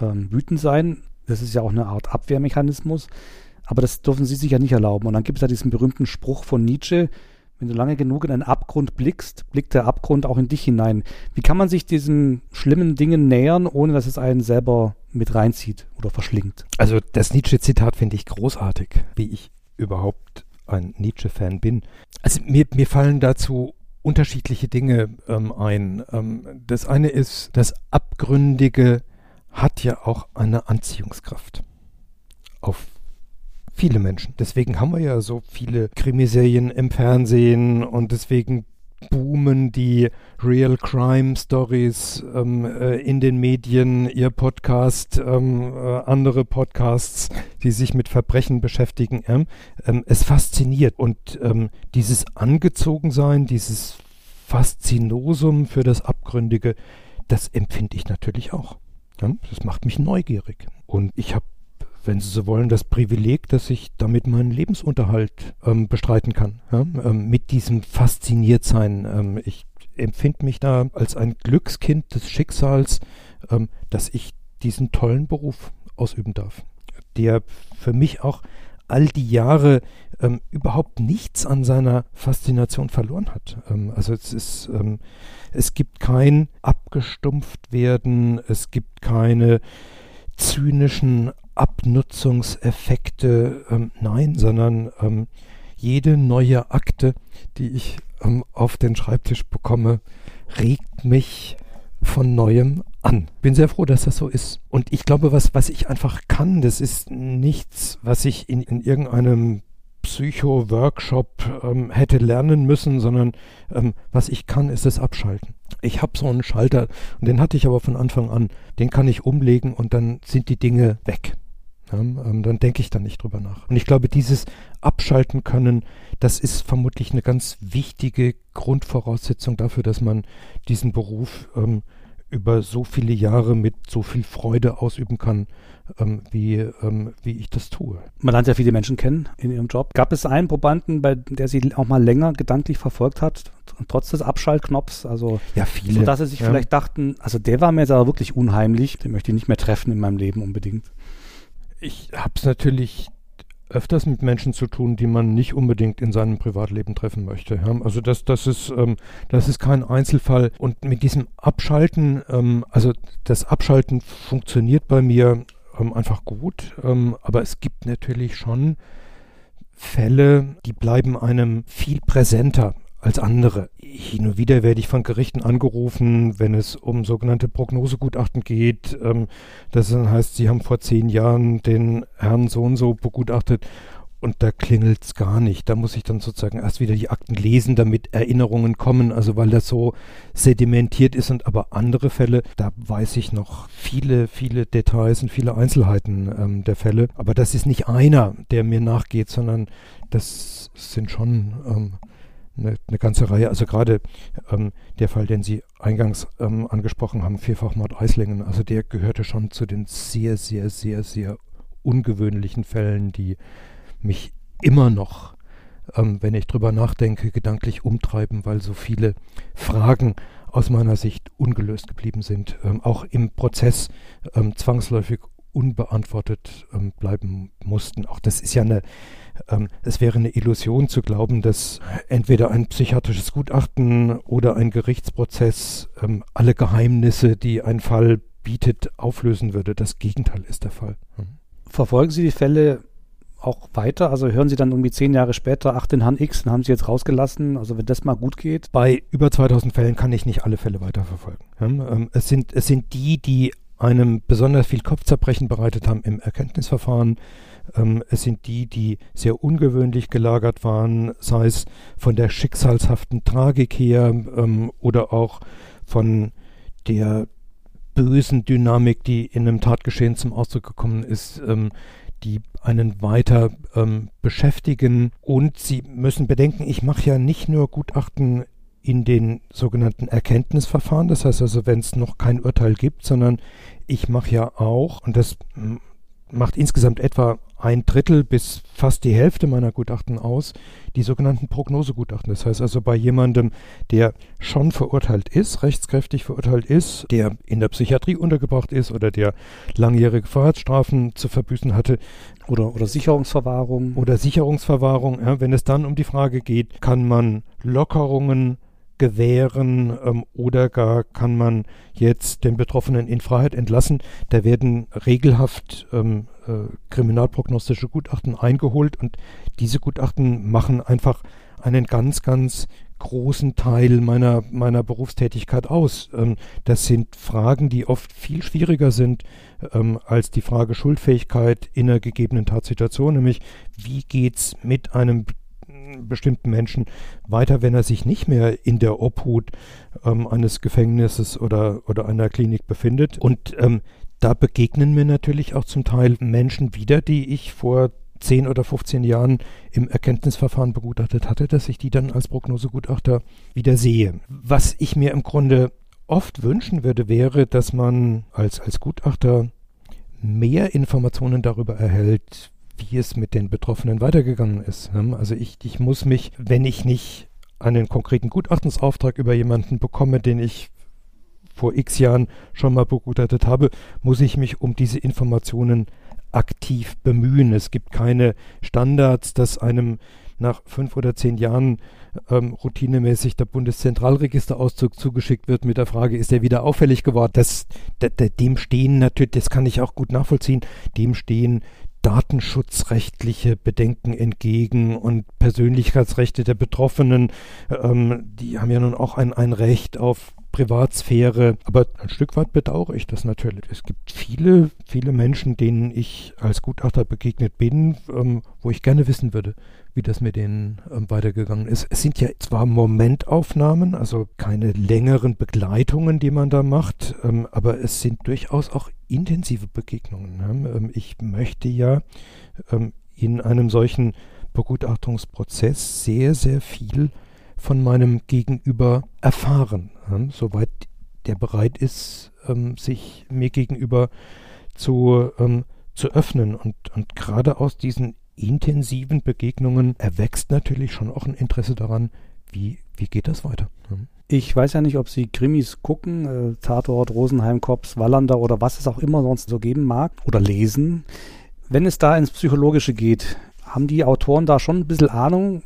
ähm, wütend sein. Das ist ja auch eine Art Abwehrmechanismus. Aber das dürfen sie sich ja nicht erlauben. Und dann gibt es ja diesen berühmten Spruch von Nietzsche, wenn du lange genug in einen Abgrund blickst, blickt der Abgrund auch in dich hinein. Wie kann man sich diesen schlimmen Dingen nähern, ohne dass es einen selber mit reinzieht oder verschlingt? Also das Nietzsche-Zitat finde ich großartig, wie ich überhaupt ein Nietzsche-Fan bin. Also mir, mir fallen dazu unterschiedliche Dinge ähm, ein. Ähm, das eine ist, das Abgründige hat ja auch eine Anziehungskraft auf viele Menschen. Deswegen haben wir ja so viele Krimiserien im Fernsehen und deswegen boomen die Real Crime Stories ähm, äh, in den Medien, ihr Podcast, ähm, äh, andere Podcasts, die sich mit Verbrechen beschäftigen. Ähm, es fasziniert und ähm, dieses Angezogensein, dieses Faszinosum für das Abgründige, das empfinde ich natürlich auch. Das macht mich neugierig. Und ich habe wenn Sie so wollen, das Privileg, dass ich damit meinen Lebensunterhalt ähm, bestreiten kann. Ja? Ähm, mit diesem Fasziniertsein. Ähm, ich empfinde mich da als ein Glückskind des Schicksals, ähm, dass ich diesen tollen Beruf ausüben darf, der für mich auch all die Jahre ähm, überhaupt nichts an seiner Faszination verloren hat. Ähm, also es ist, es gibt kein abgestumpft werden, es gibt keine zynischen Abnutzungseffekte, ähm, nein, sondern ähm, jede neue Akte, die ich ähm, auf den Schreibtisch bekomme, regt mich von neuem an. Bin sehr froh, dass das so ist. Und ich glaube, was, was ich einfach kann, das ist nichts, was ich in, in irgendeinem Psycho-Workshop ähm, hätte lernen müssen, sondern ähm, was ich kann, ist es abschalten. Ich habe so einen Schalter und den hatte ich aber von Anfang an. Den kann ich umlegen und dann sind die Dinge weg. Ja, ähm, dann denke ich da nicht drüber nach. Und ich glaube, dieses Abschalten können, das ist vermutlich eine ganz wichtige Grundvoraussetzung dafür, dass man diesen Beruf ähm, über so viele Jahre mit so viel Freude ausüben kann, ähm, wie, ähm, wie ich das tue. Man lernt ja viele Menschen kennen in ihrem Job. Gab es einen Probanden, bei der Sie auch mal länger gedanklich verfolgt hat, trotz des Abschaltknopfs? Also, ja, viele. So dass Sie sich ja. vielleicht dachten, also der war mir jetzt aber wirklich unheimlich, den möchte ich nicht mehr treffen in meinem Leben unbedingt. Ich habe es natürlich öfters mit Menschen zu tun, die man nicht unbedingt in seinem Privatleben treffen möchte. Ja? Also das, das, ist, ähm, das ist kein Einzelfall. Und mit diesem Abschalten, ähm, also das Abschalten funktioniert bei mir ähm, einfach gut, ähm, aber es gibt natürlich schon Fälle, die bleiben einem viel präsenter als andere. Hin und wieder werde ich von Gerichten angerufen, wenn es um sogenannte Prognosegutachten geht. Ähm, das heißt, sie haben vor zehn Jahren den Herrn so und so begutachtet und da klingelt es gar nicht. Da muss ich dann sozusagen erst wieder die Akten lesen, damit Erinnerungen kommen, also weil das so sedimentiert ist. Und aber andere Fälle, da weiß ich noch viele, viele Details und viele Einzelheiten ähm, der Fälle. Aber das ist nicht einer, der mir nachgeht, sondern das sind schon ähm, eine, eine ganze Reihe. Also gerade ähm, der Fall, den Sie eingangs ähm, angesprochen haben, Vierfachmord Eislingen, also der gehörte schon zu den sehr, sehr, sehr, sehr ungewöhnlichen Fällen, die mich immer noch, ähm, wenn ich drüber nachdenke, gedanklich umtreiben, weil so viele Fragen aus meiner Sicht ungelöst geblieben sind, ähm, auch im Prozess ähm, zwangsläufig unbeantwortet ähm, bleiben mussten. Auch das ist ja eine, ähm, es wäre eine Illusion zu glauben, dass entweder ein psychiatrisches Gutachten oder ein Gerichtsprozess ähm, alle Geheimnisse, die ein Fall bietet, auflösen würde. Das Gegenteil ist der Fall. Mhm. Verfolgen Sie die Fälle auch weiter? Also hören Sie dann irgendwie zehn Jahre später, ach, den Herrn X, den haben Sie jetzt rausgelassen. Also wenn das mal gut geht. Bei über 2000 Fällen kann ich nicht alle Fälle weiterverfolgen. Ähm, es, sind, es sind die, die einem besonders viel Kopfzerbrechen bereitet haben im Erkenntnisverfahren. Ähm, es sind die, die sehr ungewöhnlich gelagert waren, sei es von der schicksalshaften Tragik her ähm, oder auch von der bösen Dynamik, die in einem Tatgeschehen zum Ausdruck gekommen ist, ähm, die einen weiter ähm, beschäftigen. Und Sie müssen bedenken, ich mache ja nicht nur Gutachten in den sogenannten Erkenntnisverfahren. Das heißt also, wenn es noch kein Urteil gibt, sondern ich mache ja auch, und das macht insgesamt etwa ein Drittel bis fast die Hälfte meiner Gutachten aus, die sogenannten Prognosegutachten. Das heißt also bei jemandem, der schon verurteilt ist, rechtskräftig verurteilt ist, der in der Psychiatrie untergebracht ist oder der langjährige Freiheitsstrafen zu verbüßen hatte. Oder, oder Sicherungsverwahrung. Oder Sicherungsverwahrung. Ja, wenn es dann um die Frage geht, kann man Lockerungen gewähren ähm, oder gar kann man jetzt den Betroffenen in Freiheit entlassen. Da werden regelhaft ähm, äh, kriminalprognostische Gutachten eingeholt und diese Gutachten machen einfach einen ganz, ganz großen Teil meiner, meiner Berufstätigkeit aus. Ähm, das sind Fragen, die oft viel schwieriger sind ähm, als die Frage Schuldfähigkeit in einer gegebenen Tatsituation, nämlich wie geht es mit einem bestimmten Menschen weiter, wenn er sich nicht mehr in der Obhut ähm, eines Gefängnisses oder, oder einer Klinik befindet. Und ähm, da begegnen mir natürlich auch zum Teil Menschen wieder, die ich vor 10 oder 15 Jahren im Erkenntnisverfahren begutachtet hatte, dass ich die dann als Prognosegutachter wieder sehe. Was ich mir im Grunde oft wünschen würde, wäre, dass man als, als Gutachter mehr Informationen darüber erhält, wie es mit den Betroffenen weitergegangen ist. Ne? Also ich, ich muss mich, wenn ich nicht einen konkreten Gutachtensauftrag über jemanden bekomme, den ich vor x Jahren schon mal begutachtet habe, muss ich mich um diese Informationen aktiv bemühen. Es gibt keine Standards, dass einem nach fünf oder zehn Jahren ähm, routinemäßig der Bundeszentralregisterauszug zugeschickt wird mit der Frage, ist er wieder auffällig geworden? Das, dem stehen natürlich, das kann ich auch gut nachvollziehen, dem stehen datenschutzrechtliche Bedenken entgegen und Persönlichkeitsrechte der Betroffenen, ähm, die haben ja nun auch ein, ein Recht auf Privatsphäre. Aber ein Stück weit bedauere ich das natürlich. Es gibt viele, viele Menschen, denen ich als Gutachter begegnet bin, ähm, wo ich gerne wissen würde, wie das mit denen ähm, weitergegangen ist. Es sind ja zwar Momentaufnahmen, also keine längeren Begleitungen, die man da macht, ähm, aber es sind durchaus auch intensive Begegnungen. Ne? Ähm, ich möchte ja ähm, in einem solchen Begutachtungsprozess sehr, sehr viel von meinem Gegenüber erfahren, ähm, soweit der bereit ist, ähm, sich mir gegenüber zu, ähm, zu öffnen. Und, und gerade aus diesen intensiven Begegnungen erwächst natürlich schon auch ein Interesse daran, wie, wie geht das weiter. Mhm. Ich weiß ja nicht, ob Sie Krimis gucken, äh, Tatort, Rosenheim, Kops, Wallander oder was es auch immer sonst so geben mag oder lesen. Wenn es da ins Psychologische geht, haben die Autoren da schon ein bisschen Ahnung,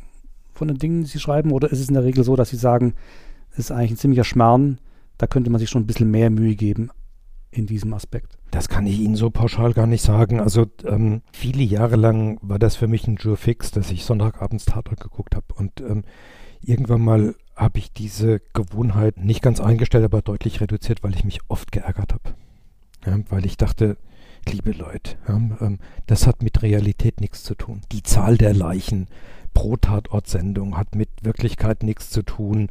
von den Dingen, die sie schreiben? Oder ist es in der Regel so, dass sie sagen, es ist eigentlich ein ziemlicher Schmarrn, da könnte man sich schon ein bisschen mehr Mühe geben in diesem Aspekt? Das kann ich Ihnen so pauschal gar nicht sagen. Also ähm, viele Jahre lang war das für mich ein Jure fix, dass ich Sonntagabends Tatort geguckt habe. Und ähm, irgendwann mal habe ich diese Gewohnheit nicht ganz eingestellt, aber deutlich reduziert, weil ich mich oft geärgert habe. Ja, weil ich dachte, liebe Leute, ja, ähm, das hat mit Realität nichts zu tun. Die Zahl der Leichen, pro Tatortsendung, hat mit Wirklichkeit nichts zu tun.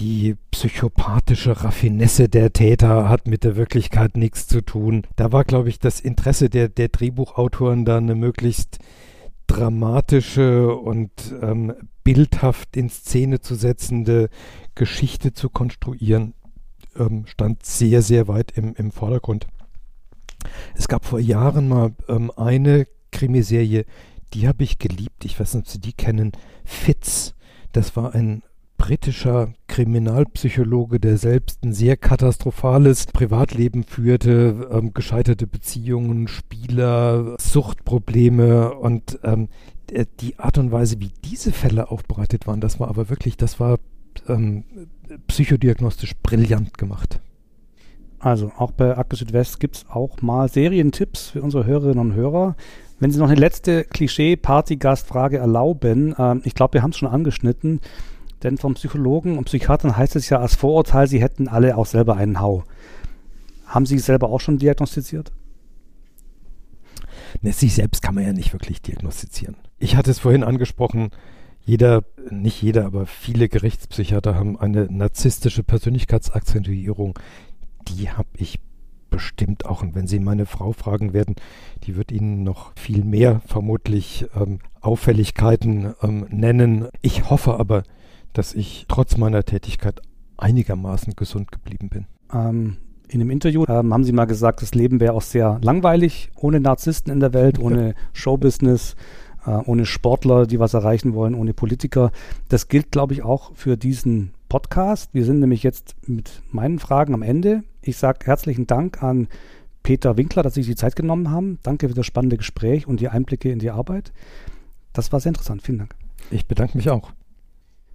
Die psychopathische Raffinesse der Täter hat mit der Wirklichkeit nichts zu tun. Da war, glaube ich, das Interesse der, der Drehbuchautoren da eine möglichst dramatische und ähm, bildhaft in Szene zu setzende Geschichte zu konstruieren, ähm, stand sehr, sehr weit im, im Vordergrund. Es gab vor Jahren mal ähm, eine Krimiserie, die habe ich geliebt. Ich weiß nicht, ob Sie die kennen. Fitz. Das war ein britischer Kriminalpsychologe, der selbst ein sehr katastrophales Privatleben führte, ähm, gescheiterte Beziehungen, Spieler, Suchtprobleme und ähm, die Art und Weise, wie diese Fälle aufbereitet waren, das war aber wirklich, das war ähm, psychodiagnostisch brillant gemacht. Also auch bei Akku Südwest gibt es auch mal Serientipps für unsere Hörerinnen und Hörer. Wenn Sie noch eine letzte Klischee-Partygastfrage erlauben, äh, ich glaube, wir haben es schon angeschnitten, denn vom Psychologen und Psychiatern heißt es ja als Vorurteil, sie hätten alle auch selber einen Hau. Haben Sie selber auch schon diagnostiziert? Ne, sich selbst kann man ja nicht wirklich diagnostizieren. Ich hatte es vorhin angesprochen, jeder, nicht jeder, aber viele Gerichtspsychiater haben eine narzisstische Persönlichkeitsakzentuierung. Die habe ich bestimmt auch. Und wenn Sie meine Frau fragen werden, die wird Ihnen noch viel mehr vermutlich ähm, Auffälligkeiten ähm, nennen. Ich hoffe aber, dass ich trotz meiner Tätigkeit einigermaßen gesund geblieben bin. Ähm, in einem Interview ähm, haben Sie mal gesagt, das Leben wäre auch sehr langweilig, ohne Narzissten in der Welt, ohne Showbusiness, äh, ohne Sportler, die was erreichen wollen, ohne Politiker. Das gilt, glaube ich, auch für diesen Podcast. Wir sind nämlich jetzt mit meinen Fragen am Ende. Ich sage herzlichen Dank an Peter Winkler, dass Sie sich die Zeit genommen haben. Danke für das spannende Gespräch und die Einblicke in die Arbeit. Das war sehr interessant. Vielen Dank. Ich bedanke mich auch.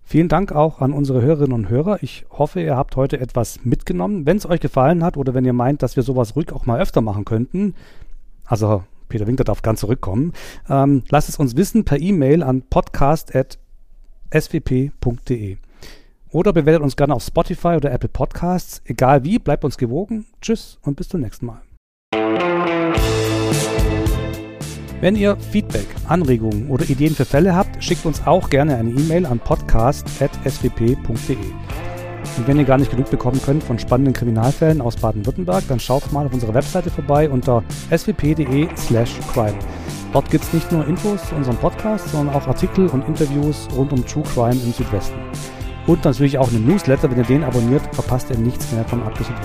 Vielen Dank auch an unsere Hörerinnen und Hörer. Ich hoffe, ihr habt heute etwas mitgenommen. Wenn es euch gefallen hat oder wenn ihr meint, dass wir sowas ruhig auch mal öfter machen könnten, also Peter Winkler darf ganz zurückkommen, ähm, lasst es uns wissen per E-Mail an podcast.swp.de. Oder bewertet uns gerne auf Spotify oder Apple Podcasts. Egal wie, bleibt uns gewogen. Tschüss und bis zum nächsten Mal. Wenn ihr Feedback, Anregungen oder Ideen für Fälle habt, schickt uns auch gerne eine E-Mail an podcast.swp.de. Und wenn ihr gar nicht genug bekommen könnt von spannenden Kriminalfällen aus Baden-Württemberg, dann schaut mal auf unserer Webseite vorbei unter swp.de/slash crime. Dort gibt es nicht nur Infos zu unserem Podcast, sondern auch Artikel und Interviews rund um True Crime im Südwesten und natürlich auch einen Newsletter. Wenn ihr den abonniert, verpasst ihr nichts mehr von Abgeschickt.